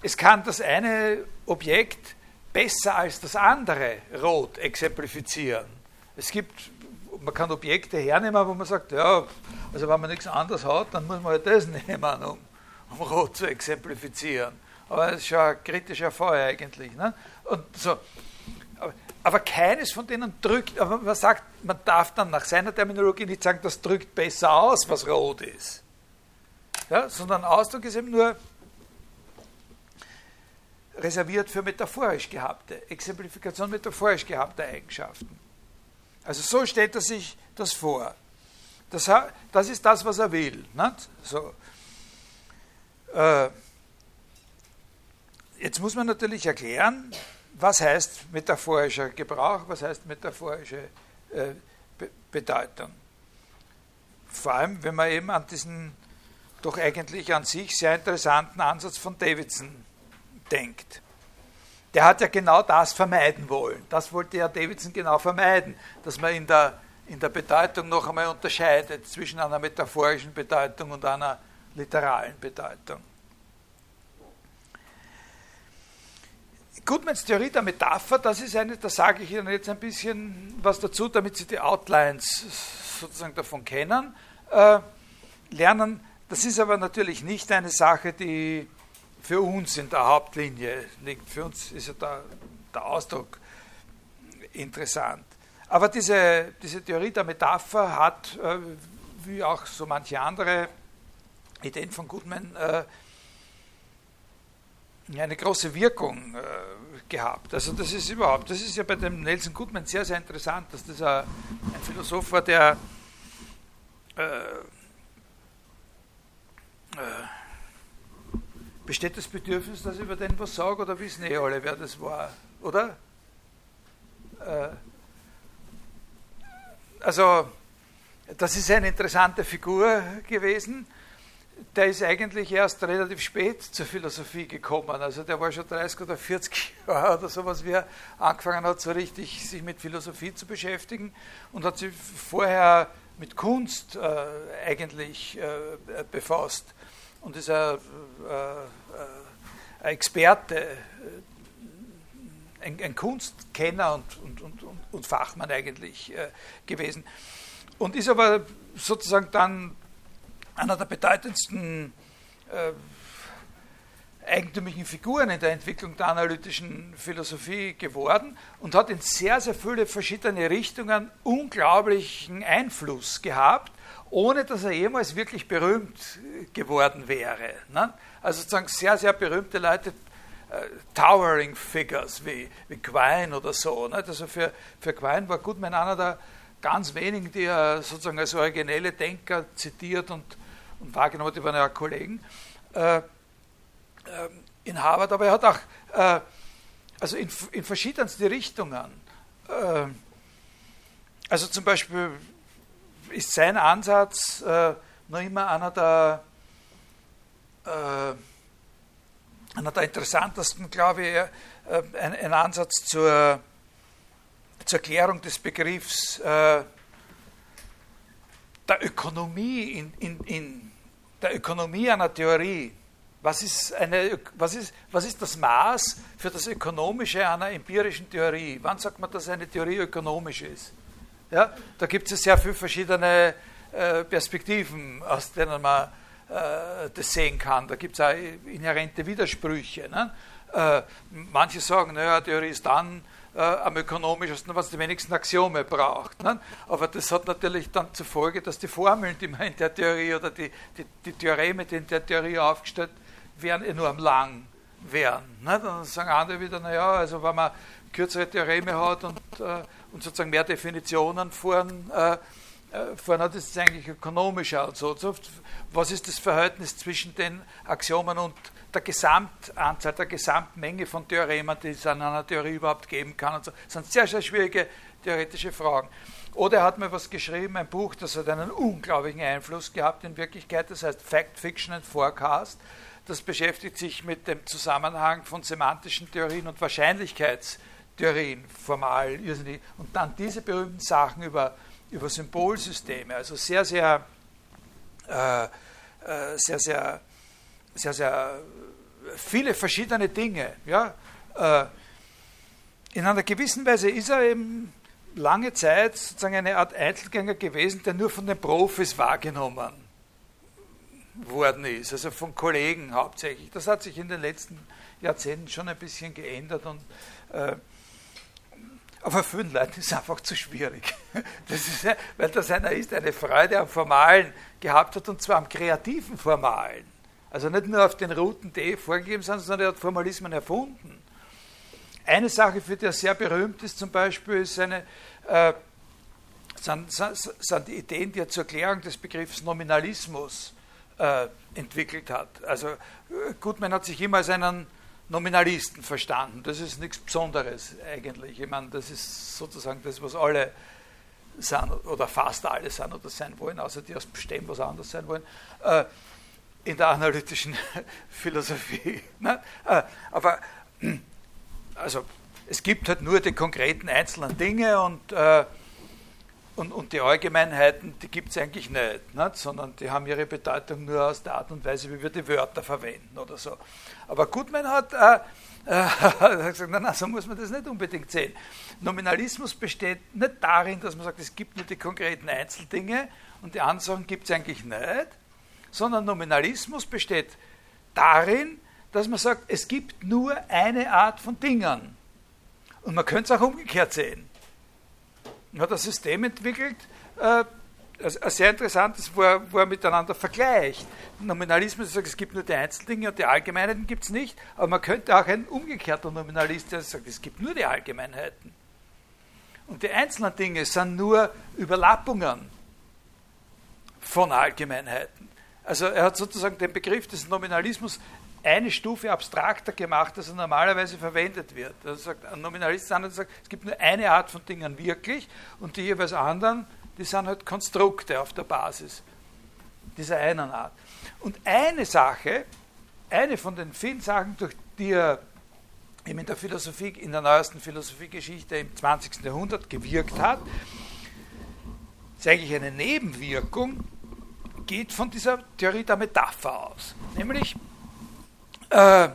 es kann das eine Objekt besser als das andere rot exemplifizieren. Es gibt, man kann Objekte hernehmen, wo man sagt, ja, also wenn man nichts anderes hat, dann muss man halt das nehmen, um um rot zu exemplifizieren. Aber das ist schon ein kritischer Fall eigentlich. Ne? Und so. Aber, aber keines von denen drückt, aber man sagt, man darf dann nach seiner Terminologie nicht sagen, das drückt besser aus, was rot ist. Ja, sondern Ausdruck ist eben nur reserviert für metaphorisch gehabte, Exemplifikation metaphorisch gehabter Eigenschaften. Also so stellt er sich das vor. Das, das ist das, was er will. Nicht? So. Äh, jetzt muss man natürlich erklären, was heißt metaphorischer Gebrauch, was heißt metaphorische äh, Bedeutung. Vor allem, wenn man eben an diesen doch eigentlich an sich sehr interessanten Ansatz von Davidson denkt. Der hat ja genau das vermeiden wollen. Das wollte ja Davidson genau vermeiden, dass man in der, in der Bedeutung noch einmal unterscheidet zwischen einer metaphorischen Bedeutung und einer literalen Bedeutung. Goodmans Theorie der Metapher, das ist eine, da sage ich Ihnen jetzt ein bisschen was dazu, damit Sie die Outlines sozusagen davon kennen, äh, lernen. Das ist aber natürlich nicht eine Sache, die für uns in der Hauptlinie liegt. Für uns ist ja der, der Ausdruck interessant. Aber diese, diese Theorie der Metapher hat, äh, wie auch so manche andere Ideen von Goodman, äh, eine große Wirkung äh, gehabt. Also das ist überhaupt, das ist ja bei dem Nelson Goodman sehr, sehr interessant, dass das ein, ein Philosoph war, der äh, äh, besteht das Bedürfnis, dass ich über den was sage, oder wissen eh alle, wer das war, oder? Äh, also, das ist eine interessante Figur gewesen. Der ist eigentlich erst relativ spät zur Philosophie gekommen. Also der war schon 30 oder 40 Jahre oder sowas, wie er angefangen hat, so richtig sich mit Philosophie zu beschäftigen und hat sich vorher mit Kunst äh, eigentlich äh, befasst und ist ein, äh, ein Experte, äh, ein, ein, Kunstkenner und, und, und, und, Fachmann eigentlich äh, gewesen. Und ist aber sozusagen dann einer der bedeutendsten äh, eigentümlichen Figuren in der Entwicklung der analytischen Philosophie geworden und hat in sehr, sehr viele verschiedene Richtungen unglaublichen Einfluss gehabt, ohne dass er jemals wirklich berühmt geworden wäre. Ne? Also sozusagen sehr, sehr berühmte Leute, äh, towering Figures wie, wie Quine oder so. Ne? Also für, für Quine war Goodman einer der ganz wenigen, die er sozusagen als originelle Denker zitiert und, und wahrgenommen hat, die waren ja Kollegen. Äh, ähm, in Harvard, aber er hat auch äh, also in, in verschiedenste Richtungen. Äh, also zum Beispiel ist sein Ansatz äh, noch immer einer der, äh, einer der interessantesten, glaube ich, äh, ein, ein, Ansatz zur, zur Klärung des Begriffs der Ökonomie in, in, in der Ökonomie einer Theorie. Was ist, eine, was, ist, was ist das Maß für das Ökonomische einer empirischen Theorie? Wann sagt man, dass eine Theorie ökonomisch ist? Ja, da gibt es sehr viele verschiedene äh, Perspektiven, aus denen man äh, das sehen kann. Da gibt es auch inhärente Widersprüche. Ne? Äh, manche sagen, naja, Theorie ist dann äh, am ökonomischsten, was die wenigsten Axiome braucht. Ne? Aber das hat natürlich dann zur Folge, dass die Formeln, die man in der Theorie oder die, die, die Theoreme, die in der Theorie aufgestellt werden enorm lang werden. Ne? Dann sagen andere wieder, naja, also wenn man kürzere Theoreme hat und, äh, und sozusagen mehr Definitionen vorn, äh, äh vorn hat, ist es eigentlich ökonomischer und so. Was ist das Verhältnis zwischen den Axiomen und der Gesamtanzahl, der Gesamtmenge von Theoremen, die es an einer Theorie überhaupt geben kann? Und so. Das sind sehr, sehr schwierige theoretische Fragen. Oder er hat mir was geschrieben, ein Buch, das hat einen unglaublichen Einfluss gehabt in Wirklichkeit, das heißt Fact, Fiction and Forecast das beschäftigt sich mit dem Zusammenhang von semantischen Theorien und Wahrscheinlichkeitstheorien formal. Und dann diese berühmten Sachen über, über Symbolsysteme, also sehr, sehr, äh, äh, sehr, sehr, sehr, sehr viele verschiedene Dinge. Ja? Äh, in einer gewissen Weise ist er eben lange Zeit sozusagen eine Art Einzelgänger gewesen, der nur von den Profis wahrgenommen worden ist, also von Kollegen hauptsächlich. Das hat sich in den letzten Jahrzehnten schon ein bisschen geändert und äh, aber vielen Leuten ist es einfach zu schwierig. Das ist, weil das einer ist, eine Freude am Formalen gehabt hat und zwar am kreativen Formalen. Also nicht nur auf den Routen, die vorgegeben sind, sondern er hat Formalismen erfunden. Eine Sache, für die er sehr berühmt ist, zum Beispiel, seine, äh, sind, sind, die Ideen, die er zur Klärung des Begriffs Nominalismus äh, entwickelt hat. Also äh, Gutmann hat sich immer als einen Nominalisten verstanden. Das ist nichts Besonderes eigentlich. Ich meine, das ist sozusagen das, was alle sind oder fast alle sind oder sein wollen, außer die aus Bestem was anderes sein wollen, äh, in der analytischen Philosophie. Ne? Äh, aber also, es gibt halt nur die konkreten einzelnen Dinge und äh, und, und die Allgemeinheiten, die gibt es eigentlich nicht, nicht, sondern die haben ihre Bedeutung nur aus der Art und Weise, wie wir die Wörter verwenden oder so. Aber Gutmann hat äh, äh, gesagt, nein, so muss man das nicht unbedingt sehen. Nominalismus besteht nicht darin, dass man sagt, es gibt nur die konkreten Einzeldinge und die anderen gibt es eigentlich nicht, sondern Nominalismus besteht darin, dass man sagt, es gibt nur eine Art von Dingen. Und man könnte es auch umgekehrt sehen hat ein System entwickelt, äh, also ein sehr interessantes, wo er, wo er miteinander vergleicht. Nominalismus sagt, es gibt nur die Einzeldinge und die Allgemeinheiten gibt es nicht, aber man könnte auch ein umgekehrter Nominalist, der sagt, es gibt nur die Allgemeinheiten. Und die einzelnen Dinge sind nur Überlappungen von Allgemeinheiten. Also er hat sozusagen den Begriff des Nominalismus eine Stufe abstrakter gemacht, als er normalerweise verwendet wird. Also sagt, ein Nominalist sagt, es gibt nur eine Art von Dingen wirklich und die jeweils anderen, die sind halt Konstrukte auf der Basis dieser einen Art. Und eine Sache, eine von den vielen Sachen, durch die er in der Philosophie, in der neuesten Philosophiegeschichte im 20. Jahrhundert gewirkt hat, ist eigentlich eine Nebenwirkung, geht von dieser Theorie der Metapher aus. Nämlich äh,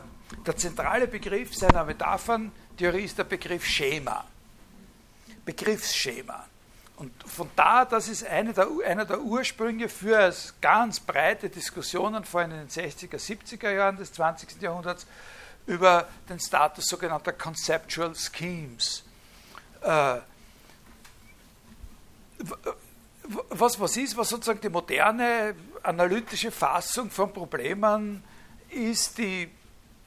der zentrale Begriff seiner Metapherntheorie ist der Begriff Schema. Begriffsschema. Und von da, das ist eine der, einer der Ursprünge für ganz breite Diskussionen, vor allem in den 60er, 70er Jahren des 20. Jahrhunderts, über den Status sogenannter Conceptual Schemes. Äh, was, was ist, was sozusagen die moderne analytische Fassung von Problemen ist, die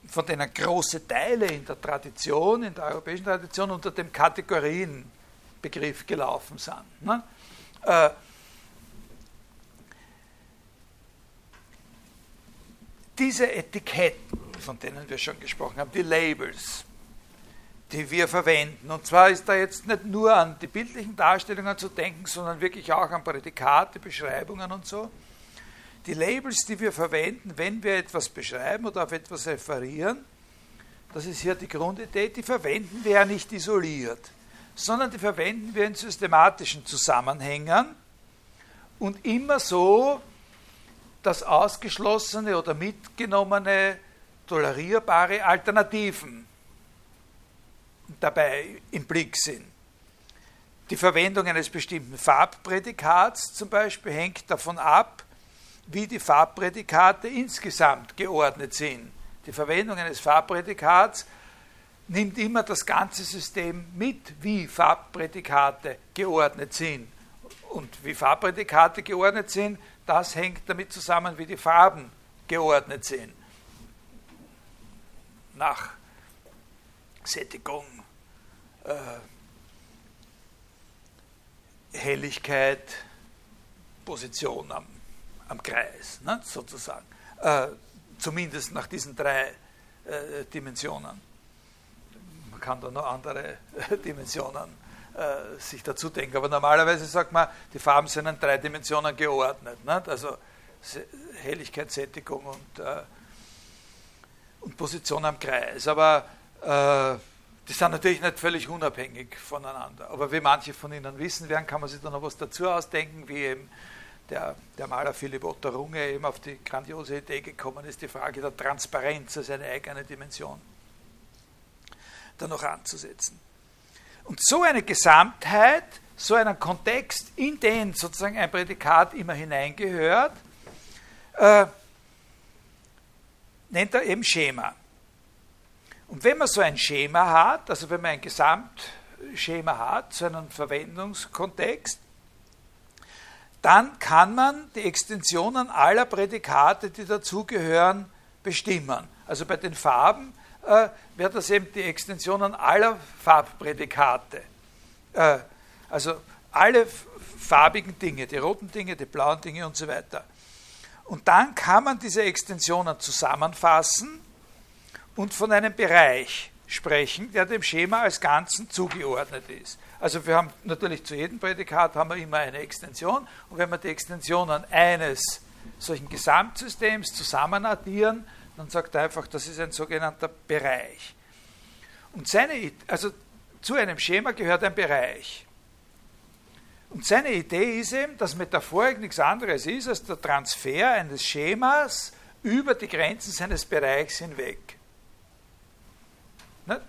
von denen große Teile in der Tradition, in der europäischen Tradition unter dem Kategorienbegriff gelaufen sind. Ne? Äh, diese Etiketten, von denen wir schon gesprochen haben, die Labels, die wir verwenden. Und zwar ist da jetzt nicht nur an die bildlichen Darstellungen zu denken, sondern wirklich auch an Prädikate, Beschreibungen und so. Die Labels, die wir verwenden, wenn wir etwas beschreiben oder auf etwas referieren, das ist hier die Grundidee, die verwenden wir ja nicht isoliert, sondern die verwenden wir in systematischen Zusammenhängen und immer so, dass ausgeschlossene oder mitgenommene tolerierbare Alternativen dabei im Blick sind. Die Verwendung eines bestimmten Farbprädikats zum Beispiel hängt davon ab, wie die Farbprädikate insgesamt geordnet sind. Die Verwendung eines Farbprädikats nimmt immer das ganze System mit, wie Farbprädikate geordnet sind. Und wie Farbprädikate geordnet sind, das hängt damit zusammen, wie die Farben geordnet sind. Nach Sättigung, äh, Helligkeit, Position am, am Kreis, ne, sozusagen. Äh, zumindest nach diesen drei äh, Dimensionen. Man kann da noch andere äh, Dimensionen äh, sich dazu denken, aber normalerweise sagt man, die Farben sind in drei Dimensionen geordnet. Ne? Also Helligkeit, Sättigung und, äh, und Position am Kreis. Aber die sind natürlich nicht völlig unabhängig voneinander. Aber wie manche von Ihnen wissen werden, kann man sich da noch was dazu ausdenken, wie eben der, der Maler Philipp Otto Runge eben auf die grandiose Idee gekommen ist, die Frage der Transparenz als eine eigene Dimension da noch anzusetzen. Und so eine Gesamtheit, so einen Kontext, in den sozusagen ein Prädikat immer hineingehört, äh, nennt er eben Schema. Und wenn man so ein Schema hat, also wenn man ein Gesamtschema hat, so einen Verwendungskontext, dann kann man die Extensionen aller Prädikate, die dazugehören, bestimmen. Also bei den Farben äh, wäre das eben die Extensionen aller Farbprädikate. Äh, also alle farbigen Dinge, die roten Dinge, die blauen Dinge und so weiter. Und dann kann man diese Extensionen zusammenfassen und von einem Bereich sprechen, der dem Schema als Ganzen zugeordnet ist. Also wir haben natürlich zu jedem Prädikat haben wir immer eine Extension und wenn wir die Extensionen eines solchen Gesamtsystems zusammenaddieren, dann sagt er einfach, das ist ein sogenannter Bereich. Und seine, also zu einem Schema gehört ein Bereich. Und seine Idee ist eben, dass Metaphorik nichts anderes ist als der Transfer eines Schemas über die Grenzen seines Bereichs hinweg. Ne?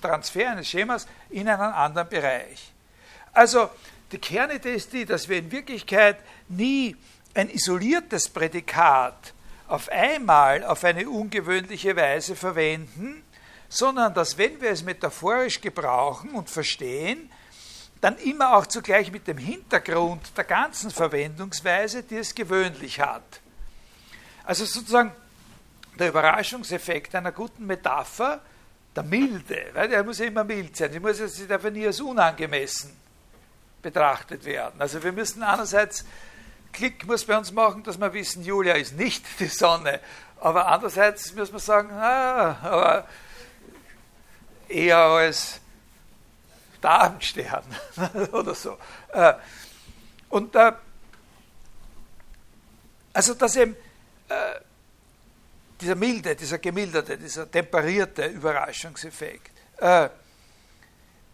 Transfer eines Schemas in einen anderen Bereich. Also die Kernidee ist die, dass wir in Wirklichkeit nie ein isoliertes Prädikat auf einmal auf eine ungewöhnliche Weise verwenden, sondern dass wenn wir es metaphorisch gebrauchen und verstehen, dann immer auch zugleich mit dem Hintergrund der ganzen Verwendungsweise, die es gewöhnlich hat. Also sozusagen der Überraschungseffekt einer guten Metapher, der Milde, weil der muss ja immer mild sein, die, muss, sie darf ja nie als unangemessen betrachtet werden. Also wir müssen einerseits, Klick muss bei uns machen, dass wir wissen, Julia ist nicht die Sonne, aber andererseits muss man sagen, ah, aber eher als der Abendstern oder so. Äh, und äh, also dass eben äh, dieser milde, dieser gemilderte, dieser temperierte Überraschungseffekt,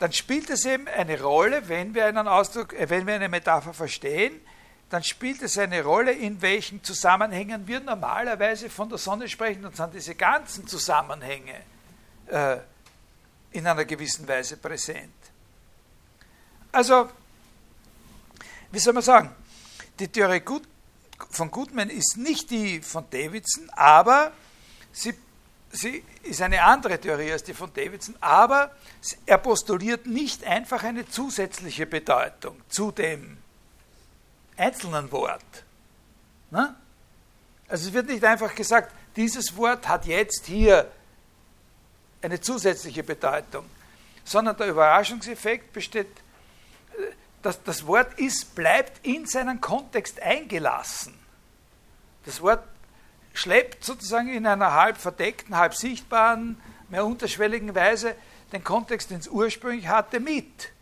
dann spielt es eben eine Rolle, wenn wir einen Ausdruck, wenn wir eine Metapher verstehen, dann spielt es eine Rolle, in welchen Zusammenhängen wir normalerweise von der Sonne sprechen. Und sind diese ganzen Zusammenhänge äh, in einer gewissen Weise präsent. Also, wie soll man sagen, die Theorie von Goodman ist nicht die von Davidson, aber sie, sie ist eine andere Theorie als die von Davidson, aber er postuliert nicht einfach eine zusätzliche Bedeutung zu dem einzelnen Wort. Ne? Also es wird nicht einfach gesagt, dieses Wort hat jetzt hier eine zusätzliche Bedeutung, sondern der Überraschungseffekt besteht das, das Wort ist, bleibt in seinen Kontext eingelassen. Das Wort schleppt sozusagen in einer halb verdeckten, halb sichtbaren, mehr unterschwelligen Weise den Kontext, den es ursprünglich hatte, mit.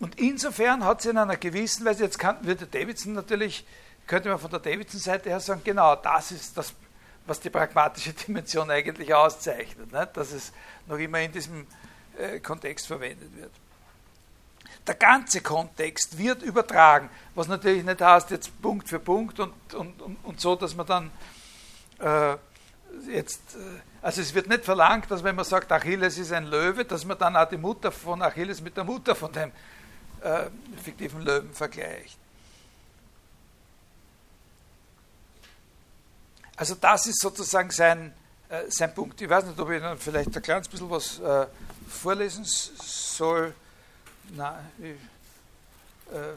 Und insofern hat es in einer gewissen Weise, jetzt kann, würde Davidson natürlich, könnte man von der Davidson-Seite her sagen, genau, das ist das, was die pragmatische Dimension eigentlich auszeichnet, ne? dass es noch immer in diesem äh, Kontext verwendet wird. Der ganze Kontext wird übertragen, was natürlich nicht heißt, jetzt Punkt für Punkt und, und, und, und so, dass man dann äh, jetzt, äh, also es wird nicht verlangt, dass wenn man sagt, Achilles ist ein Löwe, dass man dann auch die Mutter von Achilles mit der Mutter von dem äh, fiktiven Löwen vergleicht. Also das ist sozusagen sein, äh, sein Punkt. Ich weiß nicht, ob ich Ihnen vielleicht ein kleines bisschen was äh, vorlesen soll. Nein, ich, äh,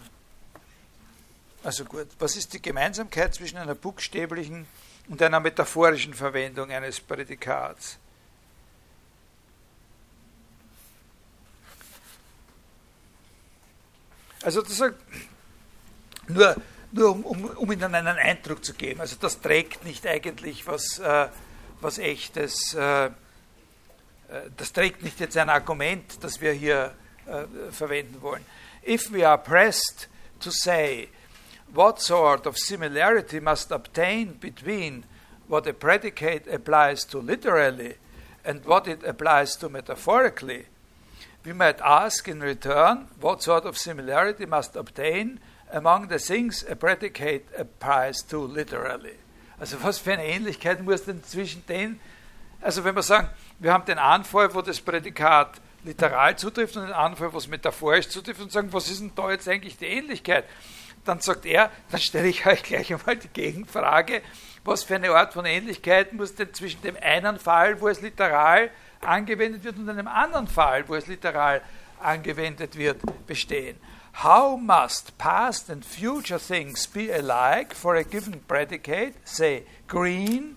also gut. Was ist die Gemeinsamkeit zwischen einer buchstäblichen und einer metaphorischen Verwendung eines Prädikats? Also das nur, nur um, um, um, Ihnen einen Eindruck zu geben, also das trägt nicht eigentlich was, äh, was echtes, äh, äh das trägt nicht jetzt ein Argument, das wir hier Eh, wollen. If we are pressed to say what sort of similarity must obtain between what a predicate applies to literally and what it applies to metaphorically, we might ask in return what sort of similarity must obtain among the things a predicate applies to literally. Also was für eine Ähnlichkeit muss denn zwischen den, also wenn wir sagen, wir haben den Anfall, wo das Prädikat literal zutrifft und den anderen was metaphorisch zutrifft und sagen, was ist denn da jetzt eigentlich die Ähnlichkeit? Dann sagt er, dann stelle ich euch gleich einmal die Gegenfrage, was für eine Art von Ähnlichkeit muss denn zwischen dem einen Fall, wo es literal angewendet wird, und einem anderen Fall, wo es literal angewendet wird, bestehen? How must past and future things be alike for a given predicate, say green,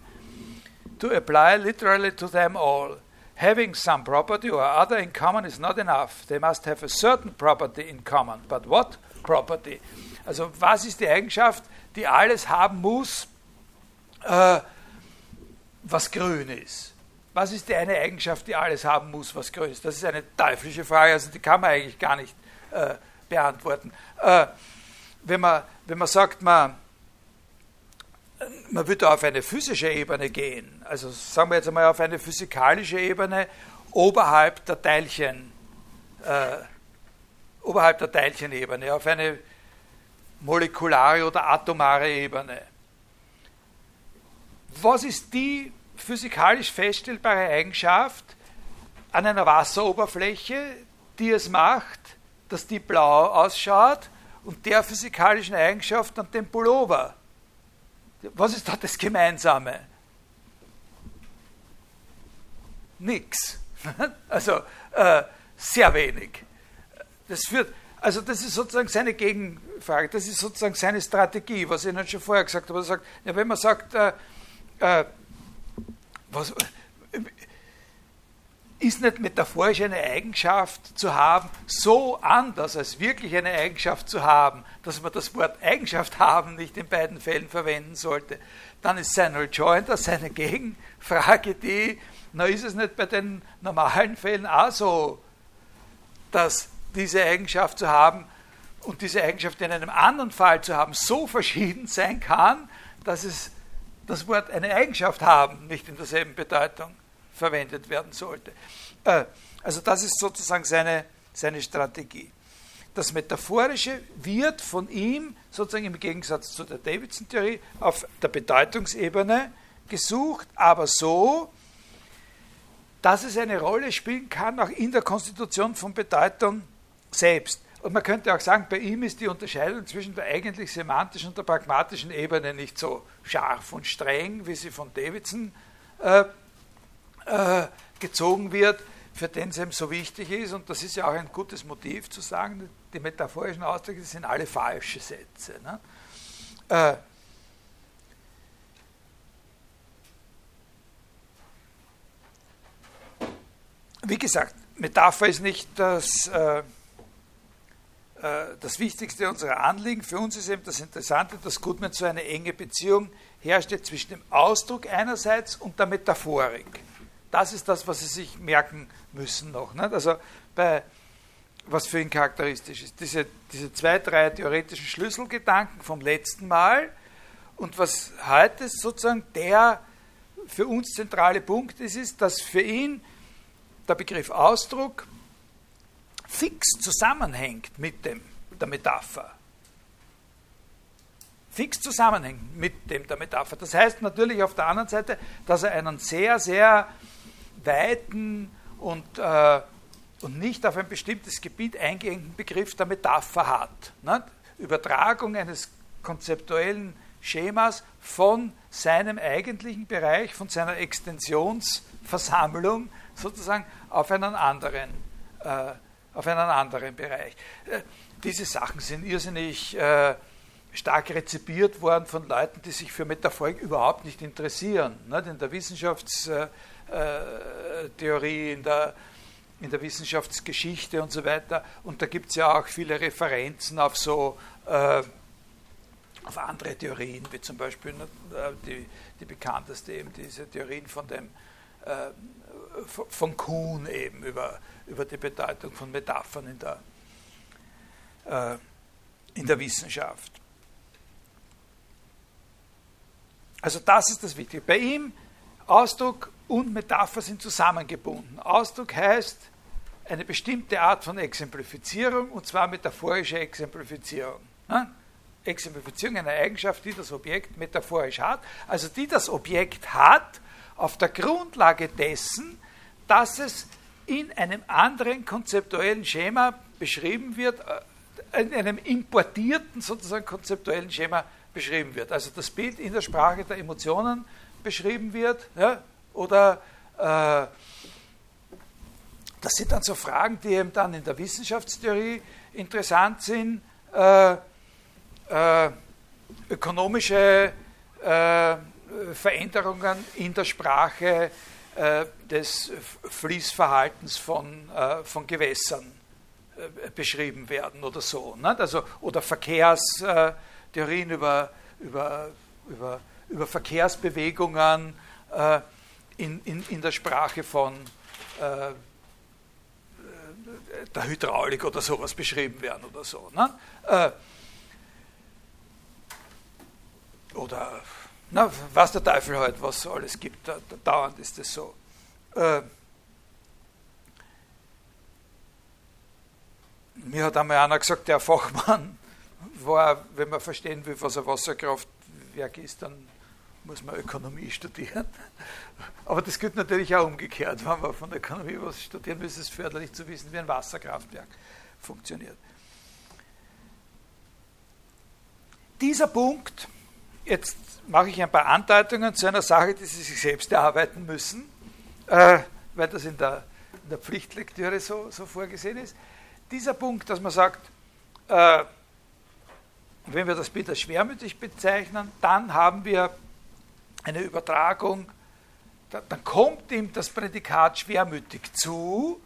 to apply literally to them all? Having some property or other in common is not enough. They must have a certain property in common. But what property? Also was ist die Eigenschaft, die alles haben muss, äh, was grün ist? Was ist die eine Eigenschaft, die alles haben muss, was grün ist? Das ist eine teuflische Frage, also die kann man eigentlich gar nicht äh, beantworten. Äh, wenn, man, wenn man sagt, man man würde auf eine physische Ebene gehen, also sagen wir jetzt einmal auf eine physikalische Ebene oberhalb der Teilchen, äh, oberhalb der Teilchenebene, auf eine molekulare oder atomare Ebene. Was ist die physikalisch feststellbare Eigenschaft an einer Wasseroberfläche, die es macht, dass die blau ausschaut und der physikalischen Eigenschaft an dem Pullover? Was ist da das Gemeinsame? Nix. Also äh, sehr wenig. das führt, also das ist sozusagen seine Gegenfrage, das ist sozusagen seine Strategie, was ich Ihnen schon vorher gesagt habe. Er sagt, ja, wenn man sagt, äh, äh, was, ist nicht metaphorisch eine Eigenschaft zu haben so anders als wirklich eine Eigenschaft zu haben, dass man das Wort Eigenschaft haben nicht in beiden Fällen verwenden sollte, dann ist sein Rejoinder, seine Gegenfrage die, na ist es nicht bei den normalen Fällen auch so, dass diese Eigenschaft zu haben und diese Eigenschaft in einem anderen Fall zu haben so verschieden sein kann, dass es das Wort eine Eigenschaft haben nicht in derselben Bedeutung verwendet werden sollte. Äh, also das ist sozusagen seine, seine Strategie. Das Metaphorische wird von ihm sozusagen im Gegensatz zu der Davidson-Theorie auf der Bedeutungsebene gesucht, aber so, dass es eine Rolle spielen kann, auch in der Konstitution von Bedeutung selbst. Und man könnte auch sagen, bei ihm ist die Unterscheidung zwischen der eigentlich semantischen und der pragmatischen Ebene nicht so scharf und streng, wie sie von Davidson äh, äh, gezogen wird, für den es eben so wichtig ist. Und das ist ja auch ein gutes Motiv zu sagen, die metaphorischen Ausdrücke sind alle falsche Sätze. Ne? Äh, wie gesagt, Metapher ist nicht das, äh, äh, das Wichtigste unserer Anliegen. Für uns ist eben das Interessante, dass Goodman so eine enge Beziehung herstellt zwischen dem Ausdruck einerseits und der Metaphorik. Das ist das, was Sie sich merken müssen noch. Nicht? Also bei, was für ihn charakteristisch ist. Diese, diese zwei, drei theoretischen Schlüsselgedanken vom letzten Mal und was heute sozusagen der für uns zentrale Punkt ist, ist, dass für ihn der Begriff Ausdruck fix zusammenhängt mit dem, der Metapher. Fix zusammenhängt mit dem der Metapher. Das heißt natürlich auf der anderen Seite, dass er einen sehr, sehr weiten und, äh, und nicht auf ein bestimmtes Gebiet eingehenden Begriff der Metapher hat. Ne? Übertragung eines konzeptuellen Schemas von seinem eigentlichen Bereich, von seiner Extensionsversammlung sozusagen auf einen anderen, äh, auf einen anderen Bereich. Äh, diese Sachen sind irrsinnig äh, stark rezipiert worden von Leuten, die sich für Metaphorik überhaupt nicht interessieren. Nicht? In der Wissenschafts- äh, Theorie, in der, in der Wissenschaftsgeschichte und so weiter. Und da gibt es ja auch viele Referenzen auf so äh, auf andere Theorien, wie zum Beispiel äh, die, die bekannteste eben diese Theorien von dem äh, von Kuhn eben über, über die Bedeutung von Metaphern in der, in der Wissenschaft. Also das ist das Wichtige. Bei ihm Ausdruck und Metapher sind zusammengebunden. Ausdruck heißt eine bestimmte Art von Exemplifizierung, und zwar metaphorische Exemplifizierung. Exemplifizierung einer Eigenschaft, die das Objekt metaphorisch hat, also die das Objekt hat, auf der Grundlage dessen, dass es in einem anderen konzeptuellen Schema beschrieben wird, äh, in einem importierten sozusagen konzeptuellen Schema beschrieben wird. Also das Bild in der Sprache der Emotionen beschrieben wird, ja, oder äh, das sind dann so Fragen, die eben dann in der Wissenschaftstheorie interessant sind. Äh, äh, ökonomische äh, Veränderungen in der Sprache äh, des Fließverhaltens von, äh, von Gewässern beschrieben werden oder so. Nicht? Also, oder Verkehrstheorien über, über, über, über Verkehrsbewegungen in, in, in der Sprache von äh, der Hydraulik oder sowas beschrieben werden oder so. Ne? Äh, oder na, was der Teufel halt, was es alles gibt, da, da, dauernd ist es so. Äh, mir hat einmal einer gesagt, der Fachmann war, wenn man verstehen will, was ein Wasserkraftwerk ist, dann muss man Ökonomie studieren. Aber das gilt natürlich auch umgekehrt. Wenn man von der Ökonomie was studieren will, ist es förderlich zu wissen, wie ein Wasserkraftwerk funktioniert. Dieser Punkt, jetzt mache ich ein paar Andeutungen zu einer Sache, die Sie sich selbst erarbeiten müssen, äh, weil das in der, in der Pflichtlektüre so, so vorgesehen ist. dieser Punkt, dass man sagt, äh, wenn wir das als schwermütig bezeichnen, dann haben wir eine Übertragung, dann kommt ihm das Prädikat schwermütig zu,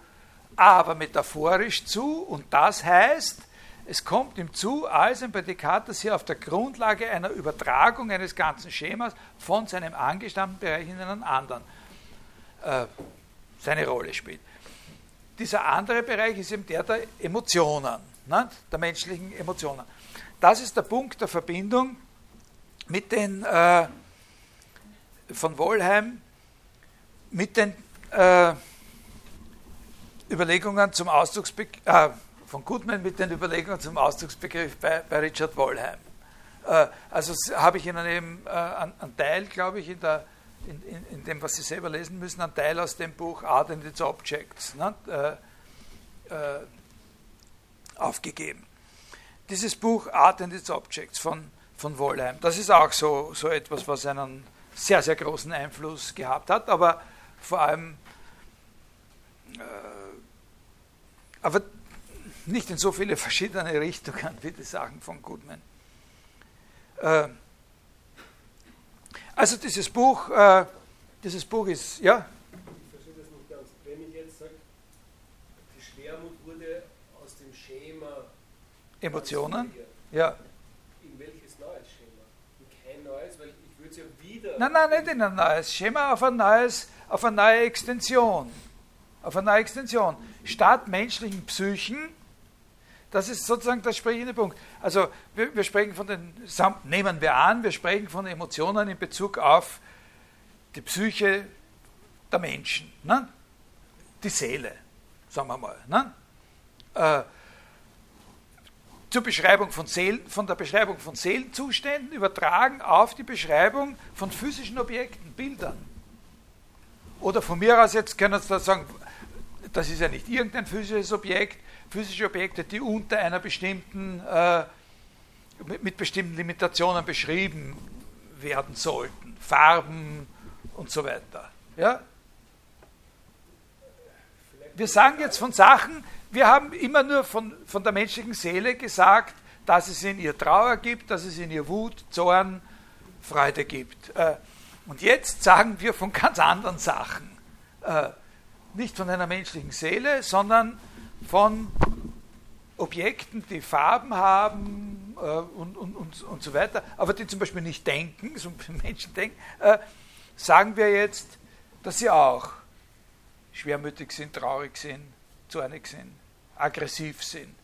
aber metaphorisch zu, und das heißt, es kommt ihm zu als ein Prädikat, das hier auf der Grundlage einer Übertragung eines ganzen Schemas von seinem angestammten Bereich in einen anderen äh, seine Rolle spielt. Dieser andere Bereich ist eben der der Emotionen, ne, der menschlichen Emotionen. Das ist der Punkt der Verbindung mit den äh, von Wollheim mit den äh, Überlegungen zum Ausdrucksbegriff, äh, von Goodman mit den Überlegungen zum Ausdrucksbegriff bei, bei Richard Wollheim. Äh, also habe ich Ihnen eben äh, einen Teil, glaube ich, in, der, in, in, in, dem, was Sie selber lesen müssen, einen Teil aus dem Buch Art and its Objects ne, äh, äh, aufgegeben. Dieses Buch Art and its Objects von, von Wollheim, das ist auch so, so etwas, was einen sehr, sehr großen Einfluss gehabt hat, aber vor allem aber nicht in so viele verschiedene Richtungen wie die Sachen von Goodman. Äh, also dieses Buch, äh, dieses Buch ist, ja? Ich verstehe das nicht ganz. Wenn ich jetzt sage, die Schwermut wurde aus dem Schema Emotionen, ja. In welches neues Schema? In kein neues, weil ich würde es ja wieder... Nein, nein, nicht in ein neues Schema, auf ein neues, auf eine neue Extension. Auf eine neue Extension statt menschlichen Psychen, das ist sozusagen der sprechende Punkt. Also wir, wir, sprechen von den, nehmen wir an, wir sprechen von Emotionen in Bezug auf die Psyche der Menschen, ne? die Seele, sagen wir mal. Ne? Äh, zur Beschreibung von, Seelen, von der Beschreibung von Seelenzuständen übertragen auf die Beschreibung von physischen Objekten, Bildern. Oder von mir aus jetzt können Sie sagen, das ist ja nicht irgendein physisches Objekt, physische Objekte, die unter einer bestimmten, äh, mit, mit, bestimmten Limitationen beschrieben werden sollten, Farben und so weiter. Ja? Wir sagen jetzt von Sachen, wir haben immer nur von, von der menschlichen Seele gesagt, dass es in ihr Trauer gibt, dass es in ihr Wut, Zorn, Freude gibt. Äh, und jetzt sagen wir von ganz anderen Sachen. Äh, nicht von einer menschlichen Seele, sondern von Objekten, die Farben haben äh, und, und, und, und so weiter, aber die zum Beispiel nicht denken, so Menschen denken, sagen wir jetzt, dass sie auch schwermütig sind, traurig sind, zornig sind, aggressiv sind.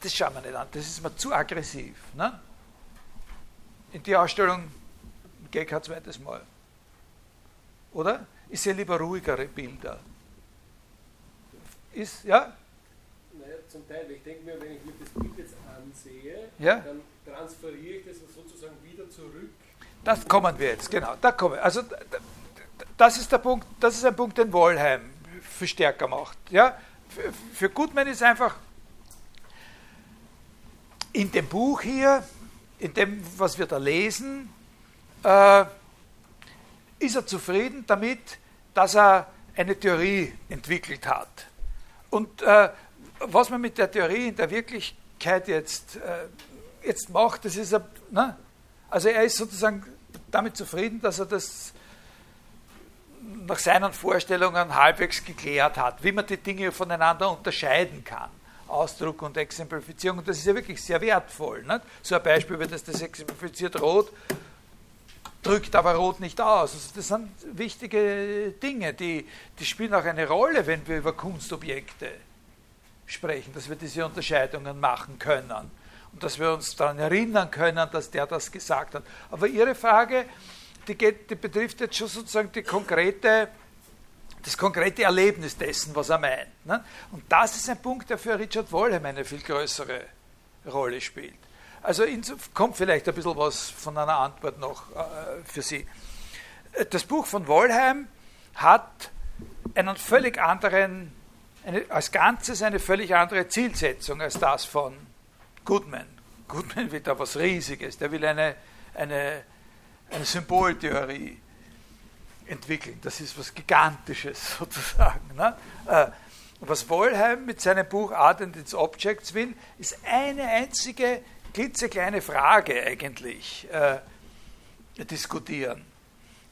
Das schauen wir nicht an, das ist mir zu aggressiv. Ne? In die Ausstellung gehe ich ein zweites Mal. Oder? Ich sehe lieber ruhigere Bilder ist, ja? Naja, zum Teil. Ich denke mir, wenn ich mir das Bild jetzt ansehe, ja? dann transferiere ich das sozusagen wieder zurück. Das kommen wir jetzt, genau. Da kommen wir. Also das ist der Punkt, das ist ein Punkt, den Wollheim für stärker macht. Ja? Für, für Gutmann ist einfach in dem Buch hier, in dem, was wir da lesen, äh, ist er zufrieden damit, dass er eine Theorie entwickelt hat. Und äh, was man mit der Theorie in der Wirklichkeit jetzt, äh, jetzt macht, das ist, ne? also er ist sozusagen damit zufrieden, dass er das nach seinen Vorstellungen halbwegs geklärt hat, wie man die Dinge voneinander unterscheiden kann. Ausdruck und Exemplifizierung. Das ist ja wirklich sehr wertvoll. Nicht? So ein Beispiel wie das, das exemplifiziert Rot, drückt aber Rot nicht aus. Also das sind wichtige Dinge, die, die spielen auch eine Rolle, wenn wir über Kunstobjekte sprechen, dass wir diese Unterscheidungen machen können und dass wir uns daran erinnern können, dass der das gesagt hat. Aber Ihre Frage, die, geht, die betrifft jetzt schon sozusagen die konkrete, das konkrete Erlebnis dessen, was er meint. Ne? Und das ist ein Punkt, der für Richard Wollheim eine viel größere Rolle spielt. Also kommt vielleicht ein bisschen was von einer Antwort noch äh, für Sie. Das Buch von Wollheim hat einen völlig anderen, eine, als Ganzes eine völlig andere Zielsetzung als das von Goodman. Goodman will da was Riesiges, der will eine, eine, eine Symboltheorie entwickeln. Das ist was Gigantisches sozusagen. Ne? Äh, Was Wollheim mit seinem Buch Art and its Objects will, ist eine einzige klitzekleine Frage eigentlich äh, diskutieren.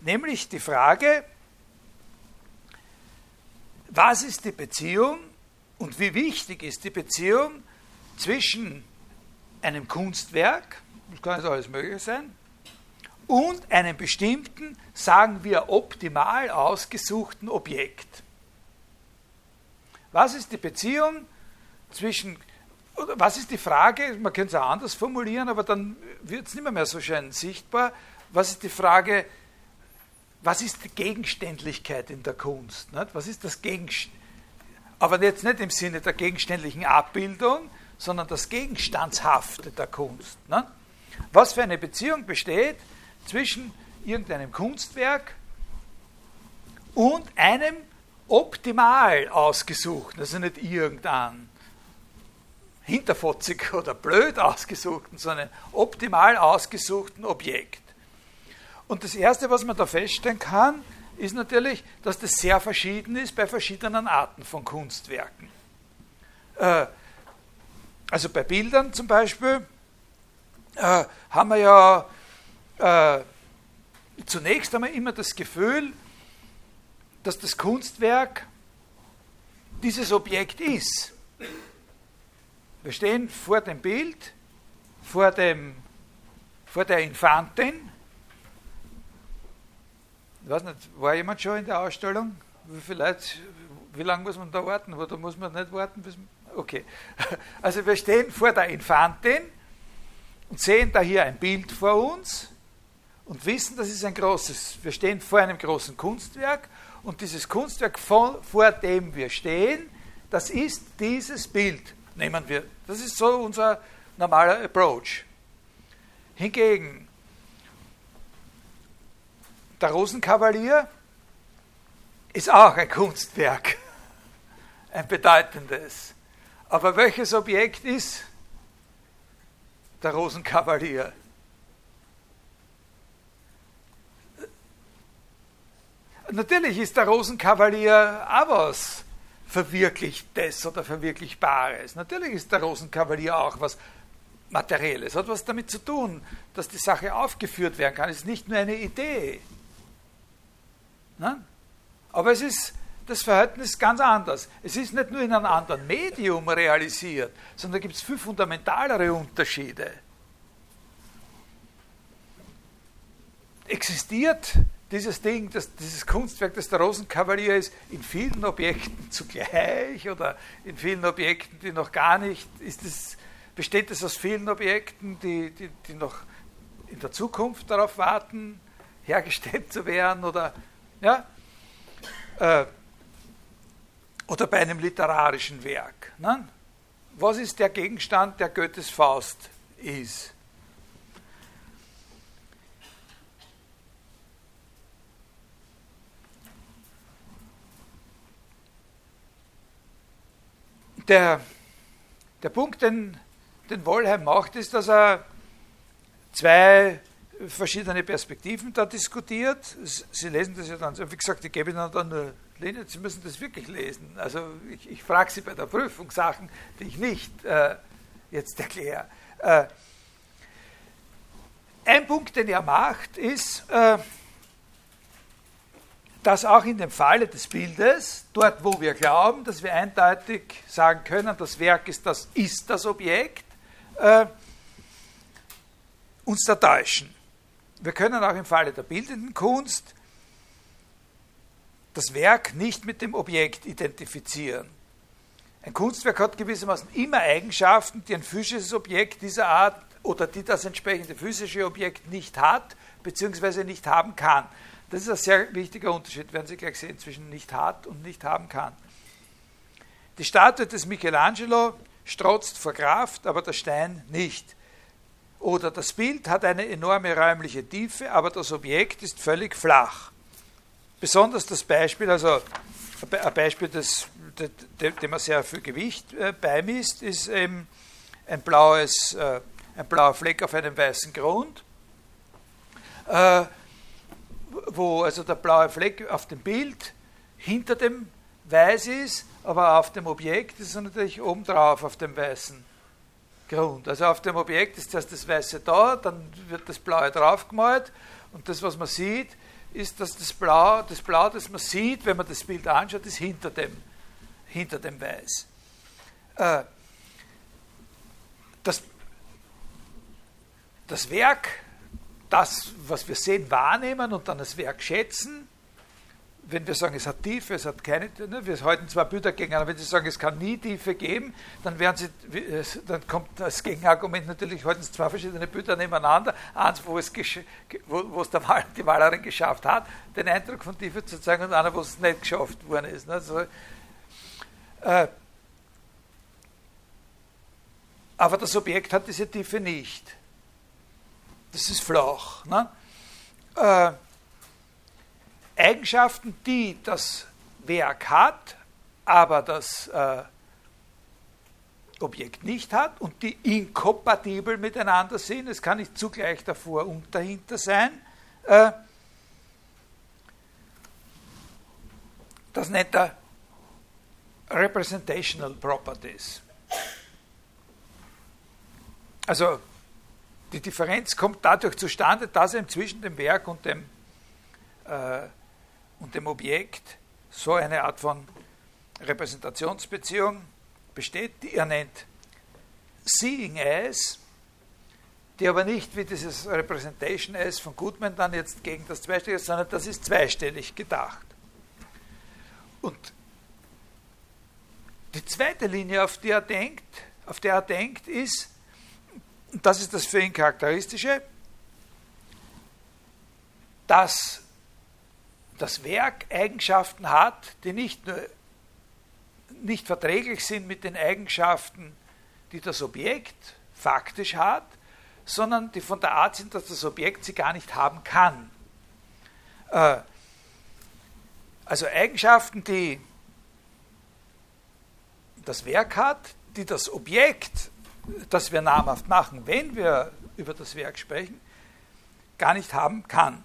Nämlich die Frage, was ist die Beziehung und wie wichtig ist die Beziehung zwischen einem Kunstwerk, das kann jetzt alles Mögliche sein, und einem bestimmten, sagen wir, optimal ausgesuchten Objekt. Was ist die Beziehung zwischen, was ist die Frage, man könnte es auch anders formulieren, aber dann wird es nicht mehr, mehr so schön sichtbar, was ist die Frage, was ist die Gegenständlichkeit in der Kunst? Nicht? Was ist das Gegenständliche? Aber jetzt nicht im Sinne der gegenständlichen Abbildung, sondern das Gegenstandshafte der Kunst. Nicht? Was für eine Beziehung besteht zwischen irgendeinem Kunstwerk und einem optimal ausgesuchten, also nicht irgendein hinterfotzig oder blöd ausgesuchten, sondern optimal ausgesuchten Objekt. Und das Erste, was man da feststellen kann, ist natürlich, dass das sehr verschieden ist bei verschiedenen Arten von Kunstwerken. Äh, also bei Bildern zum Beispiel äh, haben wir ja äh, zunächst einmal immer das Gefühl, dass das Kunstwerk dieses Objekt ist. Wir stehen vor dem Bild, vor, dem, vor der Infantin. Ich weiß nicht, war jemand schon in der Ausstellung? Wie viel Leute, wie lange muss man da warten? Oder muss man nicht warten? Bis, okay. Also wir stehen vor der Infantin und sehen da hier ein Bild vor uns und wissen, das ist ein großes, wir stehen vor einem großen Kunstwerk und dieses Kunstwerk, vor, vor dem wir stehen, das ist dieses Bild. Nehmen wir. Das ist so unser normaler Approach. Hingegen, der Rosenkavalier ist auch ein Kunstwerk, ein bedeutendes. Aber welches Objekt ist der Rosenkavalier? Natürlich ist der Rosenkavalier auch was Verwirklichtes oder Verwirklichbares. Natürlich ist der Rosenkavalier auch was Materielles. Hat was damit zu tun, dass die Sache aufgeführt werden kann. Es ist nicht nur eine Idee. Nein? Aber es ist das Verhältnis ganz anders. Es ist nicht nur in einem anderen Medium realisiert, sondern da gibt es viel fundamentalere Unterschiede. Existiert dieses Ding, das, dieses Kunstwerk, das der Rosenkavalier ist, in vielen Objekten zugleich oder in vielen Objekten, die noch gar nicht, ist es, besteht es aus vielen Objekten, die, die, die noch in der Zukunft darauf warten, hergestellt zu werden oder, ja, äh, oder bei einem literarischen Werk. Ne? Was ist der Gegenstand, der Goethes Faust ist? Der, der Punkt, den, den Wollheim macht, ist, dass er zwei verschiedene Perspektiven da diskutiert. Sie lesen das ja dann, wie gesagt, ich gebe Ihnen dann nur Linien, Sie müssen das wirklich lesen. Also ich, ich frage Sie bei der Prüfung Sachen, die ich nicht äh, jetzt erkläre. Äh, ein Punkt, den er macht, ist, äh, dass auch in dem Falle des Bildes, dort wo wir glauben, dass wir eindeutig sagen können, das Werk ist das, ist das Objekt, äh, uns da täuschen. Wir können auch im Falle der bildenden Kunst das Werk nicht mit dem Objekt identifizieren. Ein Kunstwerk hat gewissermaßen immer Eigenschaften, die ein physisches Objekt dieser Art oder die das entsprechende physische Objekt nicht hat, beziehungsweise nicht haben kann. Das ist ein sehr wichtiger Unterschied, werden Sie gleich sehen, zwischen nicht hat und nicht haben kann. Die Statue des Michelangelo strotzt vor Kraft, aber der Stein nicht. Oder das Bild hat eine enorme räumliche Tiefe, aber das Objekt ist völlig flach. Besonders das Beispiel, also ein Beispiel, das, dem man sehr viel Gewicht äh, beimisst, ist eben ein, blaues, äh, ein blauer Fleck auf einem weißen Grund. Wo also der blaue Fleck auf dem Bild hinter dem weiß ist aber auf dem Objekt ist er natürlich obendrauf auf dem weißen Grund. Also auf dem Objekt ist erst das Weiße da, dann wird das Blaue draufgemalt und das, was man sieht, ist, dass das Blau, das Blau, das man sieht, wenn man das Bild anschaut, ist hinter dem, hinter dem Weiß. Äh, das, das Werk, das, was wir sehen, wahrnehmen und dann das Werk schätzen, wenn wir sagen, es hat Tiefe, es hat keine, ne, wir halten zwar Bilder gegeneinander, wenn Sie sagen, es kann nie Tiefe geben, dann, werden Sie, dann kommt das Gegenargument natürlich, halten zwei verschiedene Bilder nebeneinander, eins, wo es, wo, wo es der Mal, die Malerin geschafft hat, den Eindruck von Tiefe zu zeigen, und einer, wo es nicht geschafft worden ist. Ne, so, äh, aber das Objekt hat diese Tiefe nicht. Das ist flach. Ne? Äh, Eigenschaften, die das Werk hat, aber das äh, Objekt nicht hat und die inkompatibel miteinander sind. Es kann nicht zugleich davor und dahinter sein. Äh, das nennt er Representational Properties. Also die Differenz kommt dadurch zustande, dass eben zwischen dem Werk und dem äh, und dem Objekt so eine Art von Repräsentationsbeziehung besteht, die er nennt Seeing as, die aber nicht wie dieses Representation as von Goodman dann jetzt gegen das Zweistellige ist, sondern das ist zweistellig gedacht. Und die zweite Linie, auf die er denkt, auf der er denkt, ist, das ist das für ihn charakteristische, dass das Werk Eigenschaften hat, die nicht nur nicht verträglich sind mit den Eigenschaften, die das Objekt faktisch hat, sondern die von der Art sind, dass das Objekt sie gar nicht haben kann. Äh, also Eigenschaften, die das Werk hat, die das Objekt, das wir namhaft machen, wenn wir über das Werk sprechen, gar nicht haben kann.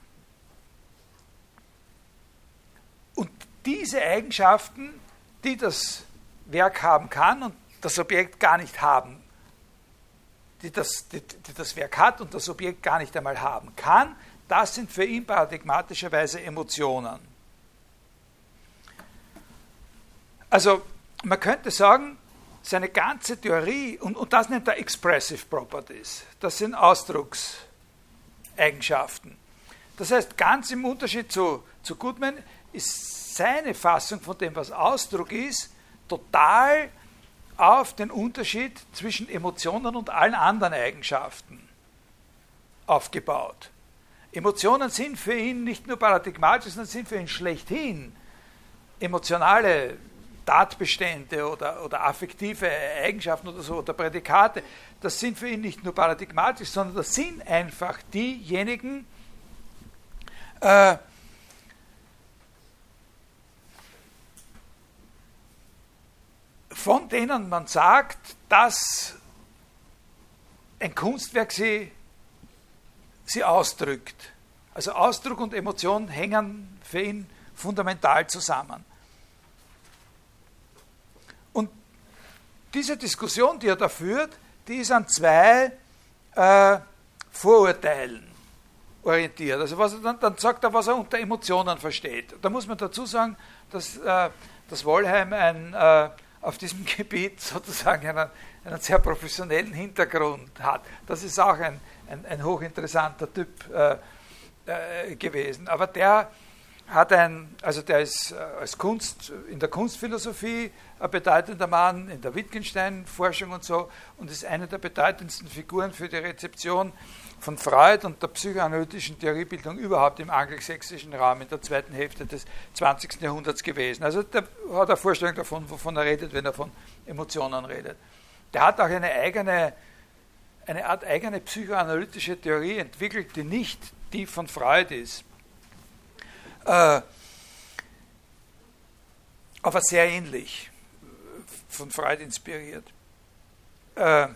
diese Eigenschaften, die das Werk haben kann und das Objekt gar nicht haben, die das, die, die das Werk hat und das Objekt gar nicht einmal haben kann, das sind für ihn paradigmatischerweise Emotionen. Also man könnte sagen, seine ganze Theorie, und, und das nennt er Expressive Properties, das sind Ausdruckseigenschaften. Das heißt, ganz im Unterschied zu, zu Goodman ist seine Fassung von dem, was Ausdruck ist, total auf den Unterschied zwischen Emotionen und allen anderen Eigenschaften aufgebaut. Emotionen sind für ihn nicht nur paradigmatisch, sondern sind für ihn schlechthin emotionale Tatbestände oder, oder affektive Eigenschaften oder so oder Prädikate. Das sind für ihn nicht nur paradigmatisch, sondern das sind einfach diejenigen, äh, von denen man sagt, dass ein Kunstwerk sie, sie ausdrückt. Also Ausdruck und Emotion hängen für ihn fundamental zusammen. Und diese Diskussion, die er da führt, die ist an zwei äh, Vorurteilen orientiert. Also was dann, dann, sagt er, was er unter Emotionen versteht. Da muss man dazu sagen, dass, äh, dass Wollheim ein äh, auf diesem Gebiet sozusagen einen, einen sehr professionellen Hintergrund hat. Das ist auch ein, ein, ein hochinteressanter Typ äh, äh, gewesen. Aber der hat ein, also der ist äh, als Kunst, in der Kunstphilosophie ein bedeutender Mann, in der Wittgenstein-Forschung und so, und ist eine der bedeutendsten Figuren für die Rezeption von Freud und der psychoanalytischen Theoriebildung überhaupt im angelsächsischen Raum in der zweiten Hälfte des 20. Jahrhunderts gewesen. Also der hat eine Vorstellung davon, wovon er redet, wenn er von Emotionen redet. Der hat auch eine eigene, eine Art eigene psychoanalytische Theorie entwickelt, die nicht die von Freud ist. Äh, aber sehr ähnlich, von Freud inspiriert. Äh,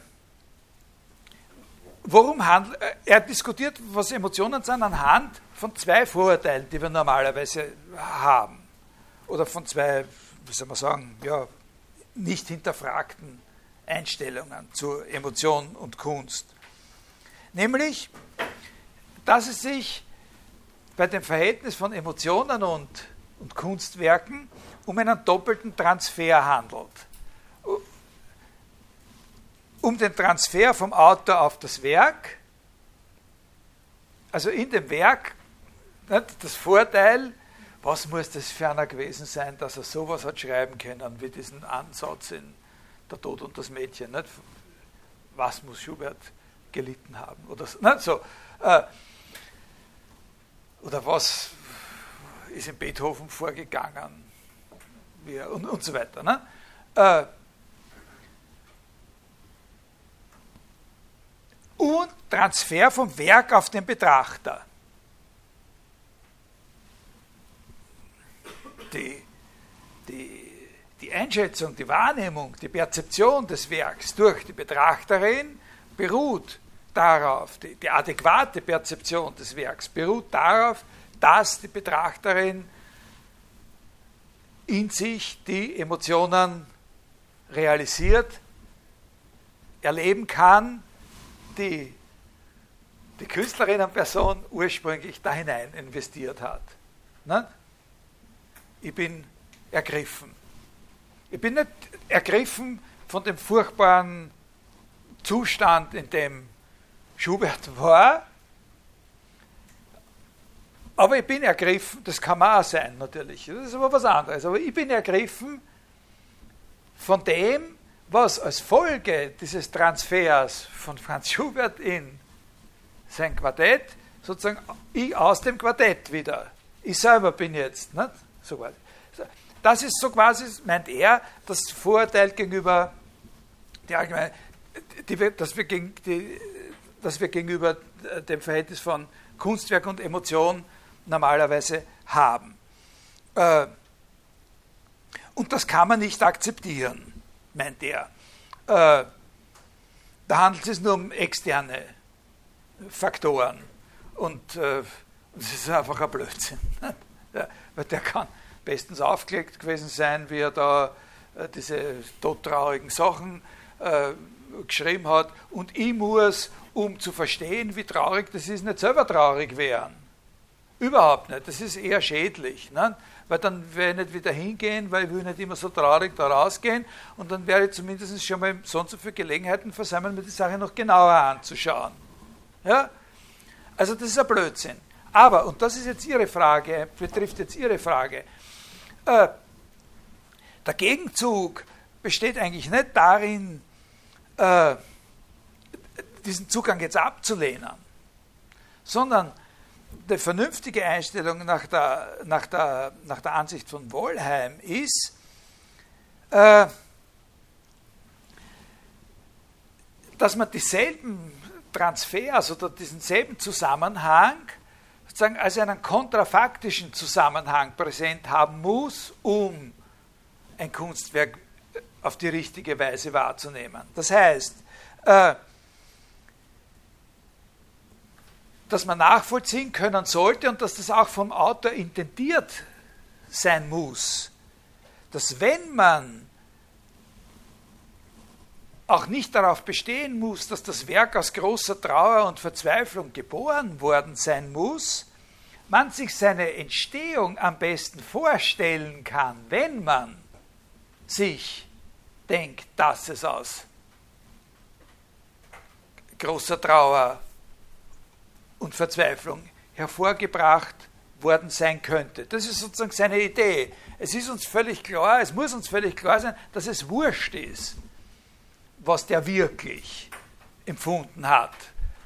worum handelt, äh, er diskutiert, was Emotionen sind, anhand von zwei Vorurteilen, die wir normalerweise haben. Oder von zwei wie soll man sagen, ja, nicht hinterfragten Einstellungen zu Emotion und Kunst. Nämlich, dass es sich bei dem Verhältnis von Emotionen und, und Kunstwerken um einen doppelten Transfer handelt. Um den Transfer vom Autor auf das Werk, also in dem Werk, das Vorteil, was muss das ferner gewesen sein, dass er sowas hat schreiben können, wie diesen Ansatz in Der Tod und das Mädchen. Nicht? Was muss Schubert gelitten haben? Oder so. Nicht? so äh, oder was ist in Beethoven vorgegangen? und, und so weiter. Ne? Äh, und Transfer vom Werk auf den Betrachter. Die, die, die Einschätzung, die Wahrnehmung, die Perzeption des Werks durch die Betrachterin beruht darauf, die, die adäquate Perzeption des Werks beruht darauf, dass die Betrachterin in sich die Emotionen realisiert, erleben kann, die die Künstlerin an Person ursprünglich da hinein investiert hat. Ne? Ich bin ergriffen. Ich bin nicht ergriffen von dem furchtbaren Zustand, in dem Schubert war, aber ich bin ergriffen, das kann man auch sein natürlich, das ist aber was anderes, aber ich bin ergriffen von dem, was als Folge dieses Transfers von Franz Schubert in sein Quartett, sozusagen ich aus dem Quartett wieder. Ich selber bin jetzt, nicht? So quasi. Das ist so quasi, meint er, das Vorurteil gegenüber die allgemeine, die, dass, wir gegen, die, dass wir gegenüber dem Verhältnis von Kunstwerk und Emotion normalerweise haben. Äh, und das kann man nicht akzeptieren, meint er. Äh, da handelt es nur um externe Faktoren. Und äh, das ist einfach ein Blödsinn. weil der kann bestens aufgelegt gewesen sein, wie er da äh, diese todtraurigen Sachen äh, geschrieben hat. Und ich muss, um zu verstehen, wie traurig das ist, nicht selber traurig werden. Überhaupt nicht. Das ist eher schädlich. Ne? Weil dann werde ich nicht wieder hingehen, weil ich will nicht immer so traurig da rausgehen. Und dann werde ich zumindest schon mal sonst so viele Gelegenheiten versammeln, mir die Sache noch genauer anzuschauen. Ja? Also das ist ein Blödsinn. Aber, und das ist jetzt Ihre Frage, betrifft jetzt Ihre Frage, äh, der Gegenzug besteht eigentlich nicht darin, äh, diesen Zugang jetzt abzulehnen, sondern die vernünftige Einstellung nach der, nach der, nach der Ansicht von Wollheim ist, äh, dass man dieselben Transfers oder diesen selben Zusammenhang sozusagen als einen kontrafaktischen Zusammenhang präsent haben muss, um ein Kunstwerk auf die richtige Weise wahrzunehmen. Das heißt, äh, dass man nachvollziehen können sollte und dass das auch vom Autor intendiert sein muss, dass wenn man auch nicht darauf bestehen muss, dass das Werk aus großer Trauer und Verzweiflung geboren worden sein muss, man sich seine Entstehung am besten vorstellen kann, wenn man sich denkt, dass es aus großer Trauer und Verzweiflung hervorgebracht worden sein könnte. Das ist sozusagen seine Idee. Es ist uns völlig klar, es muss uns völlig klar sein, dass es wurscht ist, was der wirklich empfunden hat.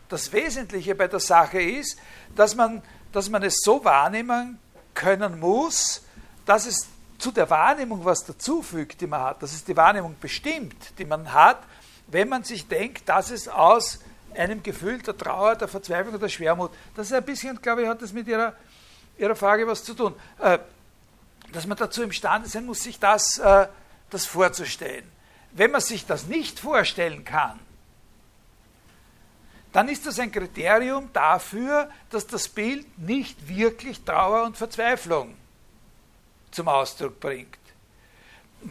Das Wesentliche bei der Sache ist, dass man, dass man es so wahrnehmen können muss, dass es zu der Wahrnehmung was dazufügt, die man hat, dass es die Wahrnehmung bestimmt, die man hat, wenn man sich denkt, dass es aus einem Gefühl der Trauer, der Verzweiflung oder der Schwermut. Das ist ein bisschen, glaube ich, hat das mit Ihrer, Ihrer Frage was zu tun. Äh, dass man dazu imstande sein muss, sich das, äh, das vorzustellen. Wenn man sich das nicht vorstellen kann, dann ist das ein Kriterium dafür, dass das Bild nicht wirklich Trauer und Verzweiflung zum Ausdruck bringt.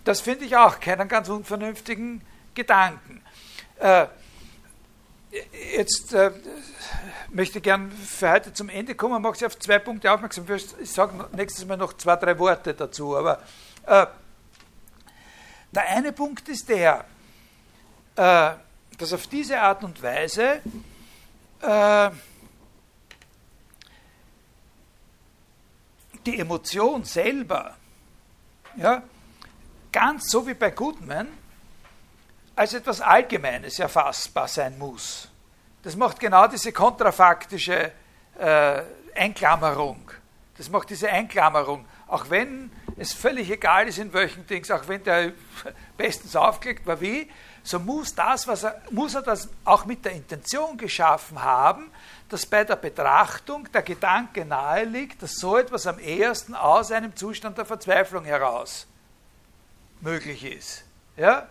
das finde ich auch keinen ganz unvernünftigen Gedanken. Äh, jetzt äh, möchte ich gern für heute zum Ende kommen, mache Sie auf zwei Punkte aufmerksam. Ich sage nächstes Mal noch zwei, drei Worte dazu. Aber äh, der eine Punkt ist der, äh, dass auf diese Art und Weise die Emotion selber, ja, ganz so wie bei Goodman, als etwas Allgemeines erfassbar sein muss. Das macht genau diese kontrafaktische äh, Einklammerung. Das macht diese Einklammerung. Auch wenn es völlig egal ist, in welchen Dings, auch wenn der bestens aufgelegt war wie, so muss, das, was er, muss er das auch mit der Intention geschaffen haben, dass bei der Betrachtung der Gedanke nahe liegt, dass so etwas am ehesten aus einem Zustand der Verzweiflung heraus möglich ist. Ja?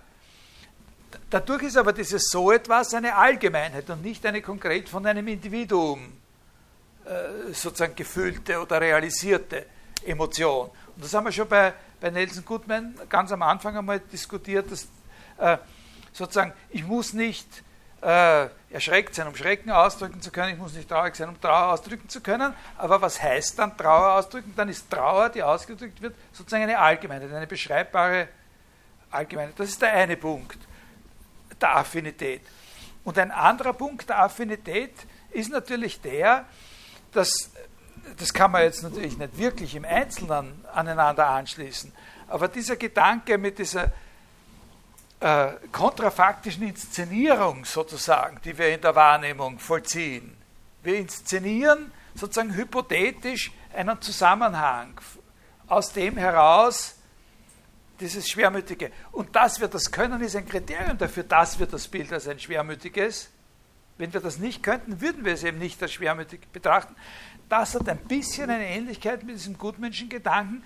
Dadurch ist aber dieses so etwas eine Allgemeinheit und nicht eine konkret von einem Individuum äh, sozusagen gefüllte oder realisierte Emotion. Und das haben wir schon bei, bei Nelson Goodman ganz am Anfang einmal diskutiert, dass äh, sozusagen ich muss nicht äh, erschreckt sein, um Schrecken ausdrücken zu können, ich muss nicht traurig sein, um Trauer ausdrücken zu können, aber was heißt dann Trauer ausdrücken? Dann ist Trauer, die ausgedrückt wird, sozusagen eine Allgemeinheit, eine beschreibbare Allgemeinheit. Das ist der eine Punkt der Affinität. Und ein anderer Punkt der Affinität ist natürlich der, dass, das kann man jetzt natürlich nicht wirklich im Einzelnen aneinander anschließen, aber dieser Gedanke mit dieser äh, kontrafaktischen Inszenierung sozusagen, die wir in der Wahrnehmung vollziehen. Wir inszenieren sozusagen hypothetisch einen Zusammenhang, aus dem heraus dieses Schwermütige. Und dass wir das können, ist ein Kriterium dafür, dass wir das Bild als ein schwermütiges. Wenn wir das nicht könnten, würden wir es eben nicht als schwermütig betrachten. Das hat ein bisschen eine Ähnlichkeit mit diesem Gutmenschengedanken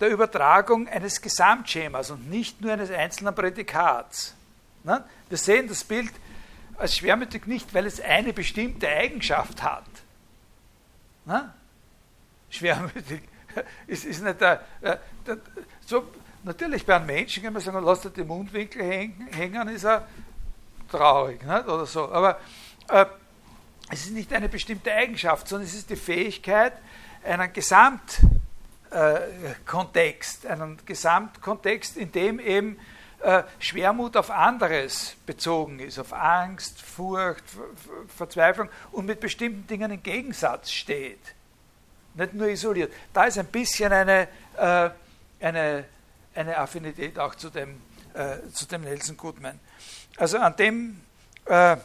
der Übertragung eines Gesamtschemas und nicht nur eines einzelnen Prädikats. Ne? Wir sehen das Bild als schwermütig nicht, weil es eine bestimmte Eigenschaft hat. Ne? Schwermütig ist, ist nicht der, der, der, so Natürlich bei einem Menschen kann man sagen, lass dir den Mundwinkel hängen, ist er traurig nicht? oder so. Aber äh, es ist nicht eine bestimmte Eigenschaft, sondern es ist die Fähigkeit, einen Gesamtkontext, äh, einen Gesamtkontext, in dem eben äh, Schwermut auf anderes bezogen ist, auf Angst, Furcht, Verzweiflung und mit bestimmten Dingen im Gegensatz steht. Nicht nur isoliert. Da ist ein bisschen eine, äh, eine eine Affinität auch zu dem, zu dem Nelson Goodman. Also an dem, an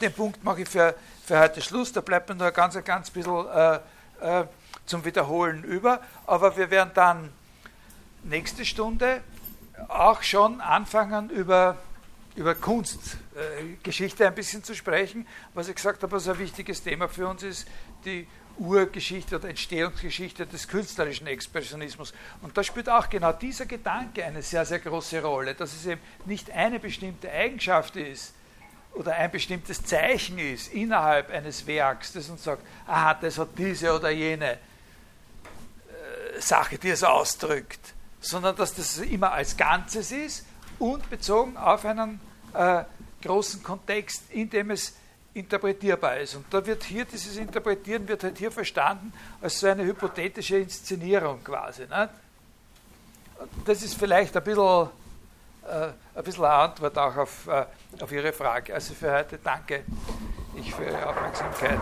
dem Punkt mache ich für, für heute Schluss. Da bleibt mir nur ganz, ganz bisschen zum Wiederholen über. Aber wir werden dann nächste Stunde auch schon anfangen über, über Kunstgeschichte äh, ein bisschen zu sprechen. Was ich gesagt habe, was ein wichtiges Thema für uns ist, die Urgeschichte oder Entstehungsgeschichte des künstlerischen Expressionismus. Und da spielt auch genau dieser Gedanke eine sehr, sehr große Rolle, dass es eben nicht eine bestimmte Eigenschaft ist oder ein bestimmtes Zeichen ist innerhalb eines Werks, das uns sagt, aha, das hat diese oder jene Sache, die es ausdrückt, sondern dass das immer als Ganzes ist und bezogen auf einen äh, großen Kontext, in dem es interpretierbar ist. Und da wird hier, dieses Interpretieren wird halt hier verstanden als so eine hypothetische Inszenierung quasi. Nicht? Das ist vielleicht ein bisschen, äh, ein bisschen eine Antwort auch auf, äh, auf Ihre Frage. Also für heute danke ich für Ihre Aufmerksamkeit.